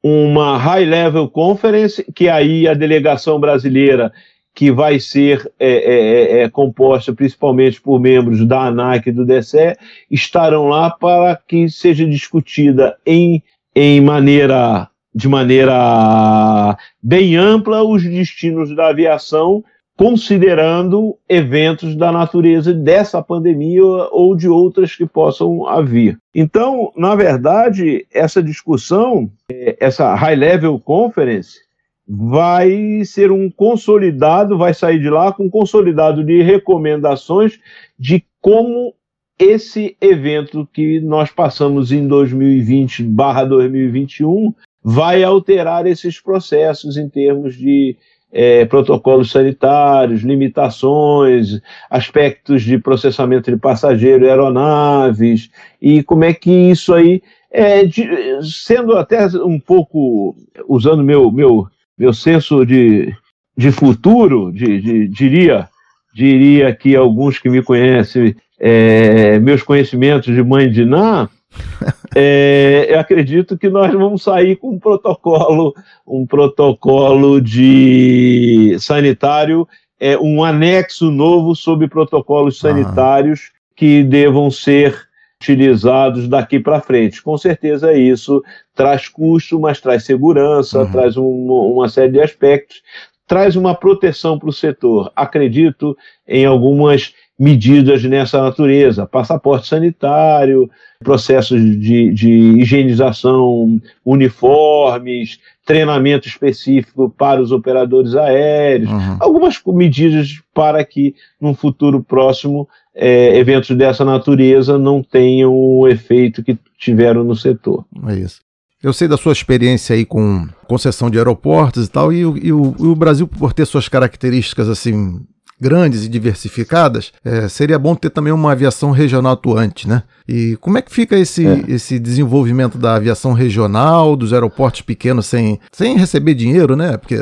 uma High Level Conference, que aí a delegação brasileira, que vai ser é, é, é, é composta principalmente por membros da ANAC e do DCE, estarão lá para que seja discutida em, em maneira de maneira bem ampla os destinos da aviação, considerando eventos da natureza dessa pandemia ou de outras que possam haver. Então, na verdade, essa discussão, é, essa High Level Conference, vai ser um consolidado, vai sair de lá com um consolidado de recomendações de como esse evento que nós passamos em 2020/2021 vai alterar esses processos em termos de é, protocolos sanitários, limitações, aspectos de processamento de passageiro aeronaves, e como é que isso aí, é, de, sendo até um pouco, usando meu, meu, meu senso de, de futuro, de, de, diria, diria que alguns que me conhecem, é, meus conhecimentos de mãe de Ná, é, eu acredito que nós vamos sair com um protocolo, um protocolo de sanitário, é, um anexo novo sobre protocolos sanitários que devam ser utilizados daqui para frente. Com certeza isso traz custo, mas traz segurança, uhum. traz um, uma série de aspectos, traz uma proteção para o setor. Acredito em algumas medidas nessa natureza, passaporte sanitário, processos de, de higienização uniformes, treinamento específico para os operadores aéreos, uhum. algumas medidas para que, num futuro próximo, é, eventos dessa natureza não tenham o efeito que tiveram no setor. É isso. Eu sei da sua experiência aí com concessão de aeroportos e tal, e, e, o, e o Brasil, por ter suas características assim grandes e diversificadas, é, seria bom ter também uma aviação regional atuante, né? E como é que fica esse, é. esse desenvolvimento da aviação regional, dos aeroportos pequenos sem, sem receber dinheiro, né? Porque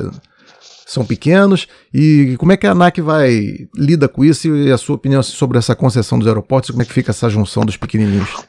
são pequenos. E como é que a ANAC vai lida com isso e a sua opinião sobre essa concessão dos aeroportos? Como é que fica essa junção dos pequenininhos?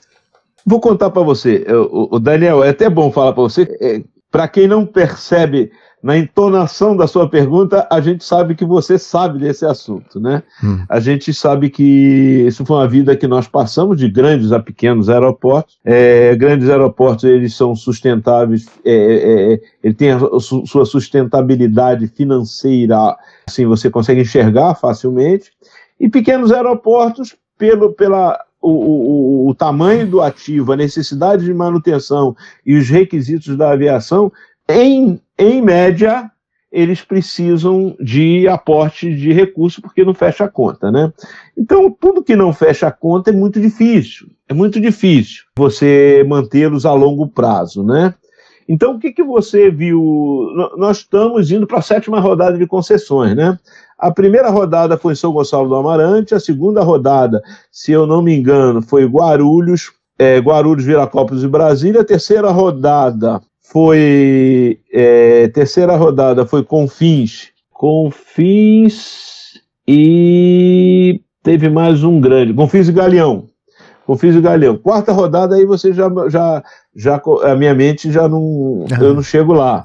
Vou contar para você, o, Daniel, é até bom falar para você, é, para quem não percebe na entonação da sua pergunta, a gente sabe que você sabe desse assunto, né? Hum. A gente sabe que isso foi uma vida que nós passamos de grandes a pequenos aeroportos. É, grandes aeroportos eles são sustentáveis, é, é, é ele tem a sua sustentabilidade financeira, assim você consegue enxergar facilmente. E pequenos aeroportos, pelo, pela o, o, o, tamanho do ativo, a necessidade de manutenção e os requisitos da aviação, em, em média, eles precisam de aporte de recursos porque não fecha a conta, né? Então, tudo que não fecha a conta é muito difícil. É muito difícil você mantê-los a longo prazo, né? Então, o que, que você viu? Nós estamos indo para a sétima rodada de concessões, né? A primeira rodada foi em São Gonçalo do Amarante, a segunda rodada, se eu não me engano, foi Guarulhos, é, Guarulhos, Viracopos e Brasília. A terceira rodada foi é, terceira rodada foi Confins, Confins e teve mais um grande, Confins e Galeão. Confins e Galeão. Quarta rodada aí você já já já a minha mente já não eu não chego lá,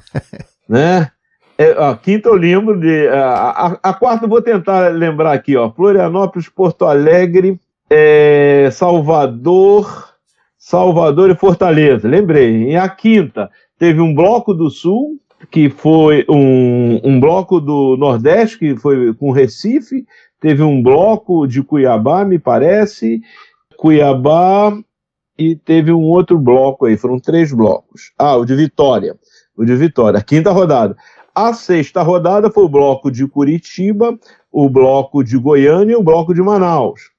né? É, a quinta eu lembro de a, a, a, quarta eu vou tentar lembrar aqui, ó, Florianópolis, Porto Alegre, é, Salvador, Salvador e Fortaleza. Lembrei. E a quinta teve um bloco do Sul, que foi um, um bloco do Nordeste, que foi com Recife, teve um bloco de Cuiabá, me parece, Cuiabá, e teve um outro bloco aí, foram três blocos. Ah, o de Vitória, o de Vitória, a quinta rodada. A sexta rodada foi o bloco de Curitiba, o bloco de Goiânia e o bloco de Manaus.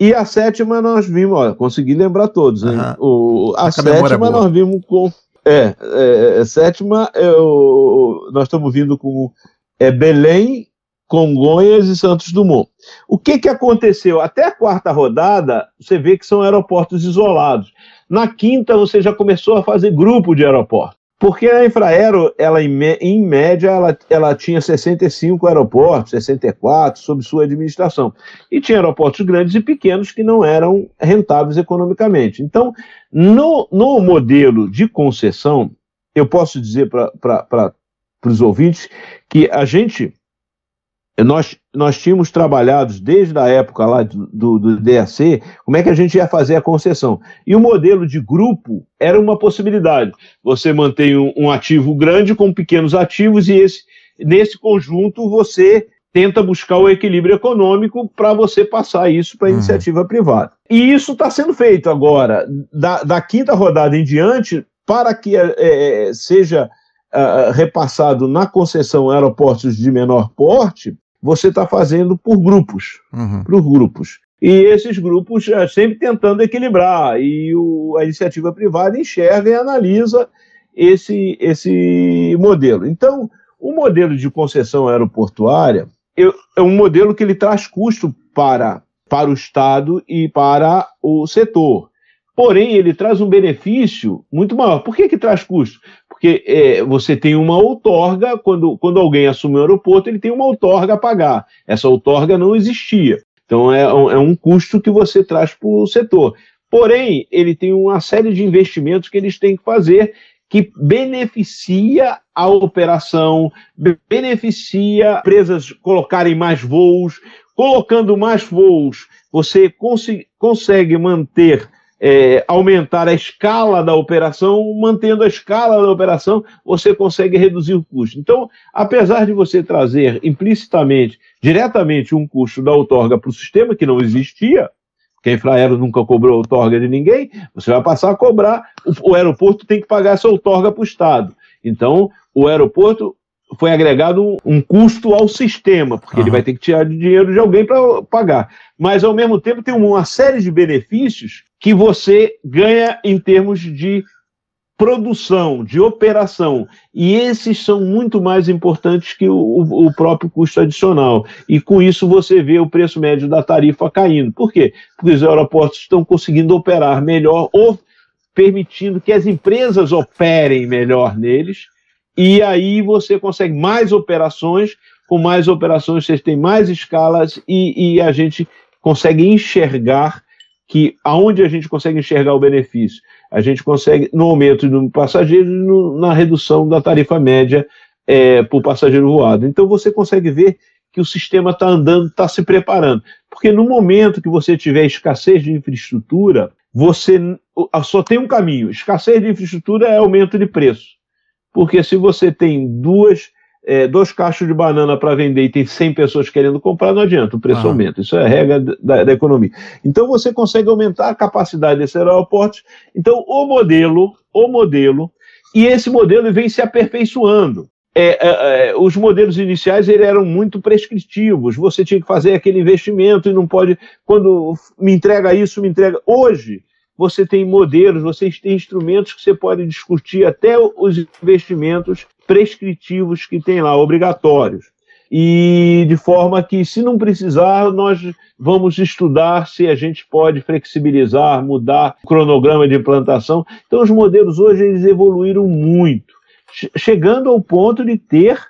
E a sétima nós vimos, olha, consegui lembrar todos, hein? Uhum. O, a, a sétima nós vimos com é, é, é sétima, eu, nós estamos vindo com é, Belém, Congonhas e Santos Dumont. O que, que aconteceu? Até a quarta rodada, você vê que são aeroportos isolados. Na quinta, você já começou a fazer grupo de aeroportos. Porque a Infraero, ela, em média, ela, ela tinha 65 aeroportos, 64, sob sua administração. E tinha aeroportos grandes e pequenos que não eram rentáveis economicamente. Então, no, no modelo de concessão, eu posso dizer para os ouvintes que a gente nós, nós tínhamos trabalhado desde a época lá do, do, do, DAC, como é que a gente ia fazer a concessão. E o modelo de grupo era uma possibilidade. Você mantém um, um ativo grande com pequenos ativos e esse, nesse conjunto você tenta buscar o equilíbrio econômico para você passar isso para a uhum. iniciativa uhum. privada. E isso está sendo feito agora, da, da, quinta rodada em diante, para que é, seja uh, repassado na concessão aeroportos de menor porte, você está fazendo por grupos, uhum. por grupos. E esses grupos é, sempre tentando equilibrar, e o, a iniciativa privada enxerga e analisa esse, esse modelo. Então, o modelo de concessão aeroportuária eu, é um modelo que ele traz custo para, para o Estado e para o setor. Porém, ele traz um benefício muito maior. Por que, que traz custo? Porque é, você tem uma outorga, quando, quando alguém assume o aeroporto, ele tem uma outorga a pagar. Essa outorga não existia. Então, é, é um custo que você traz para o setor. Porém, ele tem uma série de investimentos que eles têm que fazer que beneficia a operação, beneficia empresas colocarem mais voos. Colocando mais voos, você cons consegue manter é, aumentar a escala da operação, mantendo a escala da operação, você consegue reduzir o custo. Então, apesar de você trazer implicitamente, diretamente, um custo da outorga para o sistema que não existia, que a Infraero nunca cobrou outorga de ninguém, você vai passar a cobrar, o, o aeroporto tem que pagar essa outorga para o Estado. Então, o aeroporto foi agregado um, custo ao sistema, porque uhum. ele vai ter que tirar dinheiro de alguém para pagar. Mas, ao mesmo tempo, tem uma série de benefícios que você ganha em termos de produção, de operação. E esses são muito mais importantes que o, o, próprio custo adicional. E com isso você vê o preço médio da tarifa caindo. Por quê? Porque os aeroportos estão conseguindo operar melhor ou permitindo que as empresas operem melhor neles. E aí você consegue mais operações. Com mais operações, você tem mais escalas e, e a gente consegue enxergar que aonde a gente consegue enxergar o benefício? A gente consegue no aumento do passageiro e na redução da tarifa média é, por passageiro voado. Então você consegue ver que o sistema está andando, está se preparando. Porque no momento que você tiver escassez de infraestrutura, você só tem um caminho. Escassez de infraestrutura é aumento de preço. Porque se você tem duas é, dois cachos de banana para vender e tem 100 pessoas querendo comprar, não adianta, o preço aumenta. Isso é a regra da, da, economia. Então você consegue aumentar a capacidade desses aeroportos. Então o modelo, o modelo, e esse modelo vem se aperfeiçoando. É, é, é, os modelos iniciais eram muito prescritivos. Você tinha que fazer aquele investimento e não pode. Quando me entrega isso, me entrega. Hoje, você tem modelos, você tem instrumentos que você pode discutir até os investimentos prescritivos que tem lá, obrigatórios. E de forma que, se não precisar, nós vamos estudar se a gente pode flexibilizar, mudar o cronograma de implantação. Então, os modelos hoje eles evoluíram muito, chegando ao ponto de ter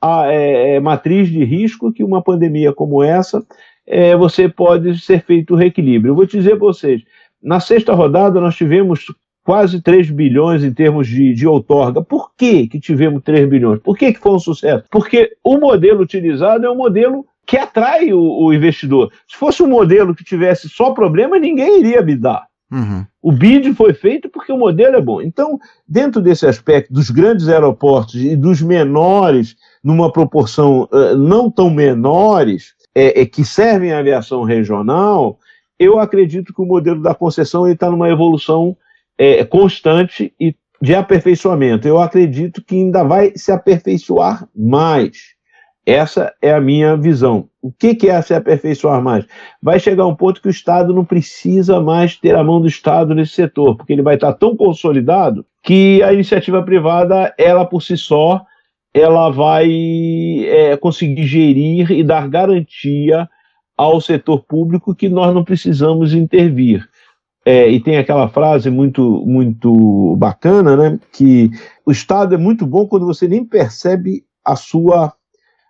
a é, é, matriz de risco que uma pandemia como essa é, você pode ser feito o reequilíbrio. Eu vou dizer para vocês, na sexta rodada, nós tivemos quase 3 bilhões em termos de, de outorga. Por que, que tivemos 3 bilhões? Por que, que foi um sucesso? Porque o modelo utilizado é um modelo que atrai o, o investidor. Se fosse um modelo que tivesse só problema, ninguém iria bidar. Uhum. O bid foi feito porque o modelo é bom. Então, dentro desse aspecto dos grandes aeroportos e dos menores, numa proporção uh, não tão menores, é, é, que servem à aviação regional, eu acredito que o modelo da concessão está numa evolução é, constante e de aperfeiçoamento. Eu acredito que ainda vai se aperfeiçoar mais. Essa é a minha visão. O que, que é se aperfeiçoar mais? Vai chegar um ponto que o Estado não precisa mais ter a mão do Estado nesse setor, porque ele vai estar tão consolidado que a iniciativa privada, ela por si só, ela vai é, conseguir gerir e dar garantia ao setor público que nós não precisamos intervir. é, e tem aquela frase muito, muito bacana, né? Que o Estado é muito bom quando você nem percebe a sua,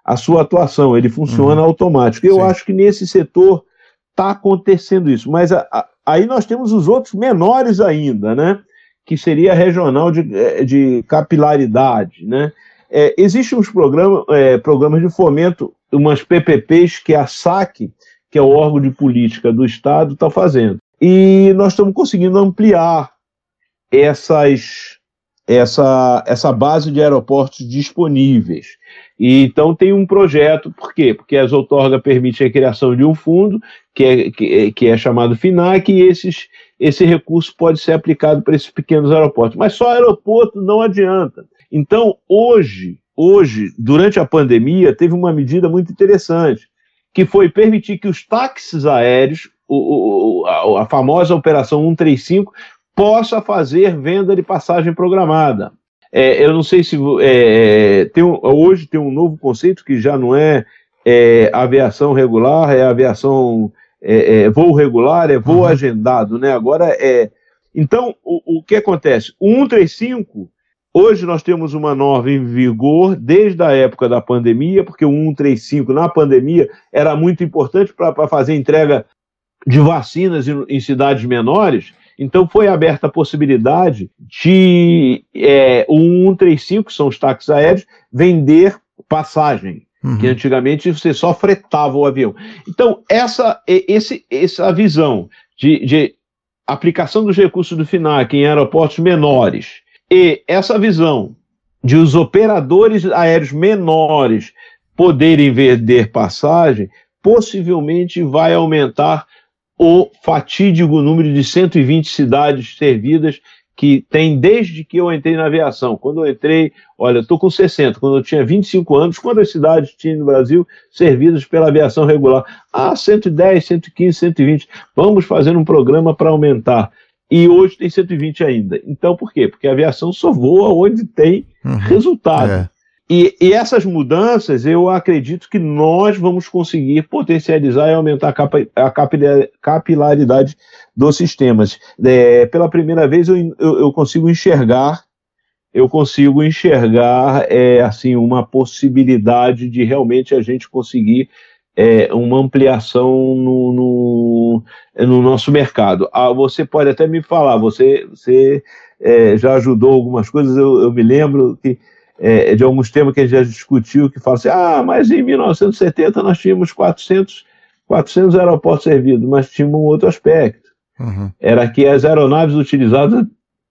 a sua atuação, ele funciona uhum. automático. Eu Sim. acho que nesse setor está acontecendo isso, mas a, a, aí nós temos os outros menores ainda, né? Que seria regional de, é, de capilaridade, né? É, existem uns programas, é, programas de fomento, umas PPPs que a SAC, que é o órgão de política do Estado, está fazendo. E nós estamos conseguindo ampliar essas, essa, essa base de aeroportos disponíveis. E, então tem um projeto, por quê? Porque as outorga permite a criação de um fundo, que é, que, é, que é chamado FINAC, e esses, esse recurso pode ser aplicado para esses pequenos aeroportos. Mas só aeroporto não adianta. Então, hoje, hoje, durante a pandemia, teve uma medida muito interessante, que foi permitir que os táxis aéreos o, o, a, a famosa Operação 135 possa fazer venda de passagem programada. É, eu não sei se é, tem, hoje tem um novo conceito que já não é, é aviação regular, é aviação é, é, voo regular, é voo uhum. agendado, né? Agora é. Então, o, o que acontece? O 135, hoje nós temos uma norma em vigor desde a época da pandemia, porque o 135 na pandemia era muito importante para fazer entrega de vacinas em, em cidades menores, então foi aberta a possibilidade de é, o 135, que são os táxis aéreos, vender passagem. Uhum. Que antigamente você só fretava o avião. Então, essa, esse, essa visão de, de aplicação dos recursos do FINAC em aeroportos menores e essa visão de os operadores aéreos menores poderem vender passagem, possivelmente vai aumentar o fatídico número de 120 cidades servidas que tem desde que eu entrei na aviação. Quando eu entrei, olha, estou com 60, quando eu tinha 25 anos, quantas cidades tinha no Brasil servidas pela aviação regular? Ah, 110, 115, 120. Vamos fazer um programa para aumentar. E hoje tem 120 ainda. Então, por quê? Porque a aviação só voa onde tem uhum, resultado. É. E, e, essas mudanças, eu acredito que nós vamos conseguir potencializar e aumentar a, capa, a capilaridade dos sistemas. É, pela primeira vez, eu, eu, eu, consigo enxergar, eu consigo enxergar é, assim uma possibilidade de realmente a gente conseguir é, uma ampliação no, no, no, nosso mercado. Ah, você pode até me falar, você, você é, já ajudou algumas coisas, eu, eu me lembro que é, de alguns temas que a gente já discutiu, que fala assim, ah, mas em 1970 nós tínhamos 400, 400 aeroportos servidos, mas tinha um outro aspecto. Uhum. Era que as aeronaves utilizadas,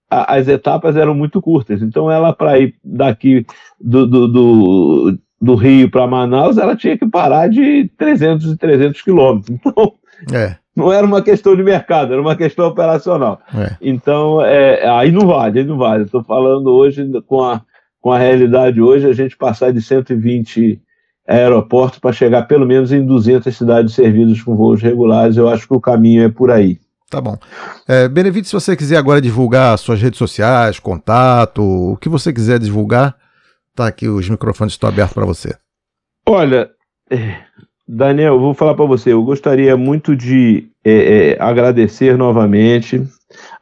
as etapas eram muito curtas. Então, ela, para ir daqui do, do, do, do Rio para Manaus, ela tinha que parar de 300 e 300 quilômetros. Então, é. não era uma questão de mercado, era uma questão operacional. É. Então, é, aí não vale, aí não vale. Estou falando hoje com a com a realidade hoje, a gente passar de 120 aeroportos para chegar pelo menos em 200 cidades servidas com voos regulares, eu acho que o caminho é por aí. Tá bom. É, Benevite, se você quiser agora divulgar suas redes sociais, contato, o que você quiser divulgar, tá aqui, os microfones estão abertos para você. Olha, é, Daniel, vou falar para você, eu gostaria muito de é, é, agradecer novamente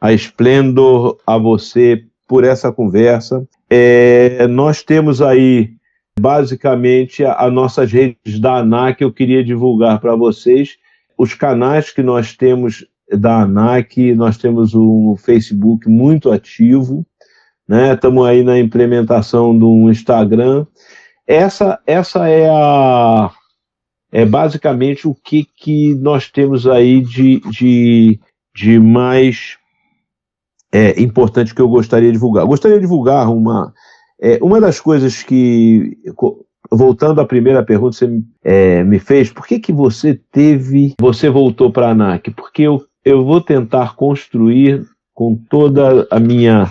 a Splendor, a você por essa conversa. É, nós temos aí basicamente as nossas redes da ANAC, eu queria divulgar para vocês os canais que nós temos da ANAC, nós temos um Facebook muito ativo, né? Estamos aí na implementação do Instagram. Essa, essa é a é basicamente o que, que nós temos aí de, de, de mais é, importante que eu gostaria de divulgar. gostaria de divulgar uma, é, uma das coisas que, voltando à primeira pergunta que você é, me fez, por que, que você teve, você voltou para a ANAC? Porque eu, eu vou tentar construir com toda a minha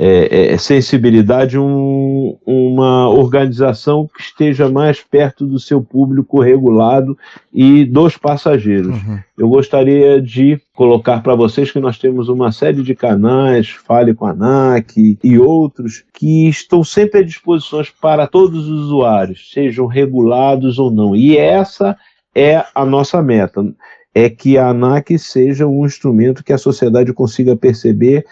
é, é, sensibilidade um, uma organização que esteja mais perto do seu público regulado e dos passageiros. Uhum. Eu gostaria de colocar para vocês que nós temos uma série de canais, Fale com a ANAC e outros, que estão sempre à disposição para todos os usuários, sejam regulados ou não. E essa é a nossa meta. é que a ANAC seja um instrumento que a sociedade consiga perceber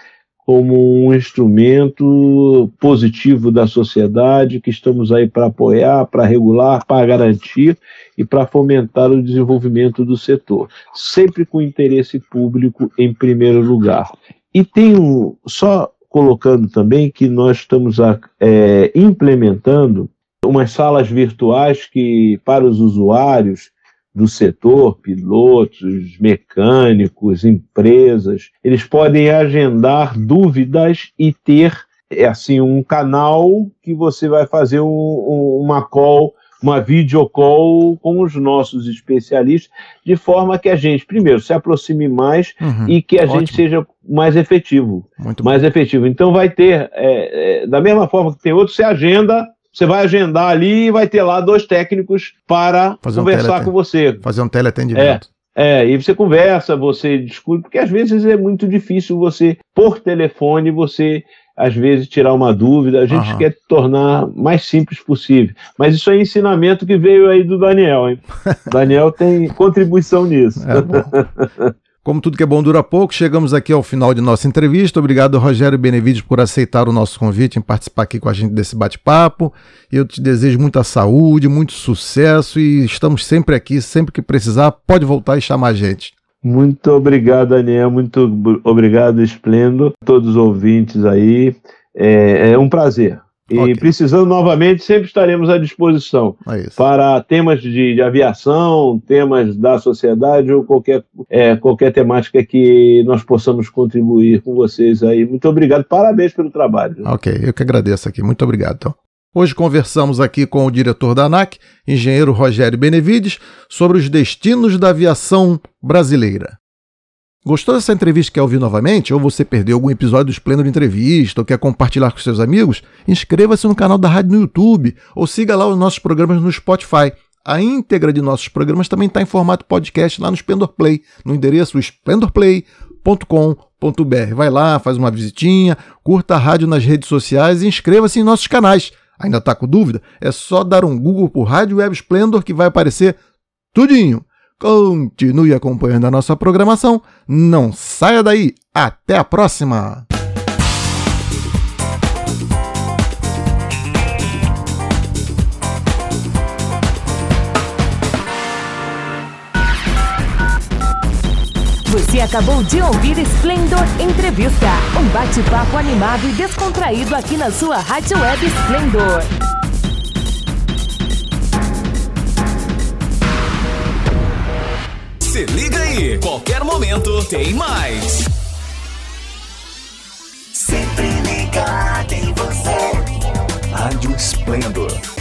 como um instrumento positivo da sociedade, que estamos aí para apoiar, para regular, para garantir e para fomentar o desenvolvimento do setor, sempre com interesse público em primeiro lugar. E tenho, só colocando também que nós estamos é, implementando umas salas virtuais que, para os usuários, do setor, pilotos, mecânicos, empresas, eles podem agendar dúvidas e ter é assim um canal que você vai fazer um, um, uma call, uma video call com os nossos especialistas, de forma que a gente primeiro se aproxime mais uhum, e que a ótimo. gente seja mais efetivo, Muito mais bom. efetivo. Então vai ter é, é, da mesma forma que tem outro, você agenda você vai agendar ali e vai ter lá dois técnicos para Fazer conversar um com você. Fazer um teleatendimento. É, é, e você conversa, você discute, porque às vezes é muito difícil você, por telefone, você às vezes tirar uma dúvida, a gente uhum. quer tornar mais simples possível. Mas isso é ensinamento que veio aí do Daniel, hein? Daniel tem contribuição nisso. É Como tudo que é bom dura pouco, chegamos aqui ao final de nossa entrevista. Obrigado, Rogério Benevides, por aceitar o nosso convite em participar aqui com a gente desse bate-papo. Eu te desejo muita saúde, muito sucesso e estamos sempre aqui, sempre que precisar, pode voltar e chamar a gente. Muito obrigado, Daniel. Muito obrigado, Esplendo. Todos os ouvintes aí. É, é um prazer. E okay. precisando novamente, sempre estaremos à disposição é para temas de, de, aviação, temas da sociedade ou qualquer, é, qualquer temática que nós possamos contribuir com vocês aí. Muito obrigado, parabéns pelo trabalho. Ok, eu que agradeço aqui. Muito obrigado. Então. Hoje conversamos aqui com o diretor da ANAC, engenheiro Rogério Benevides, sobre os destinos da aviação brasileira. Gostou dessa entrevista que ouvir novamente? Ou você perdeu algum episódio do Esplêndido Entrevista ou quer compartilhar com seus amigos? Inscreva-se no canal da rádio no YouTube ou siga lá os nossos programas no Spotify. A íntegra de nossos programas também está em formato podcast lá no Splendor Play, no endereço splendorplay.com.br. Vai lá, faz uma visitinha, curta a rádio nas redes sociais e inscreva-se em nossos canais. Ainda está com dúvida? É só dar um Google por Rádio Web Splendor que vai aparecer tudinho. Continue acompanhando a nossa programação. Não saia daí. Até a próxima! Você acabou de ouvir Splendor Entrevista, um bate-papo animado e descontraído aqui na sua Rádio Web Splendor. Se liga aí, qualquer momento tem mais. Sempre ligado em você. Rádio Esplendor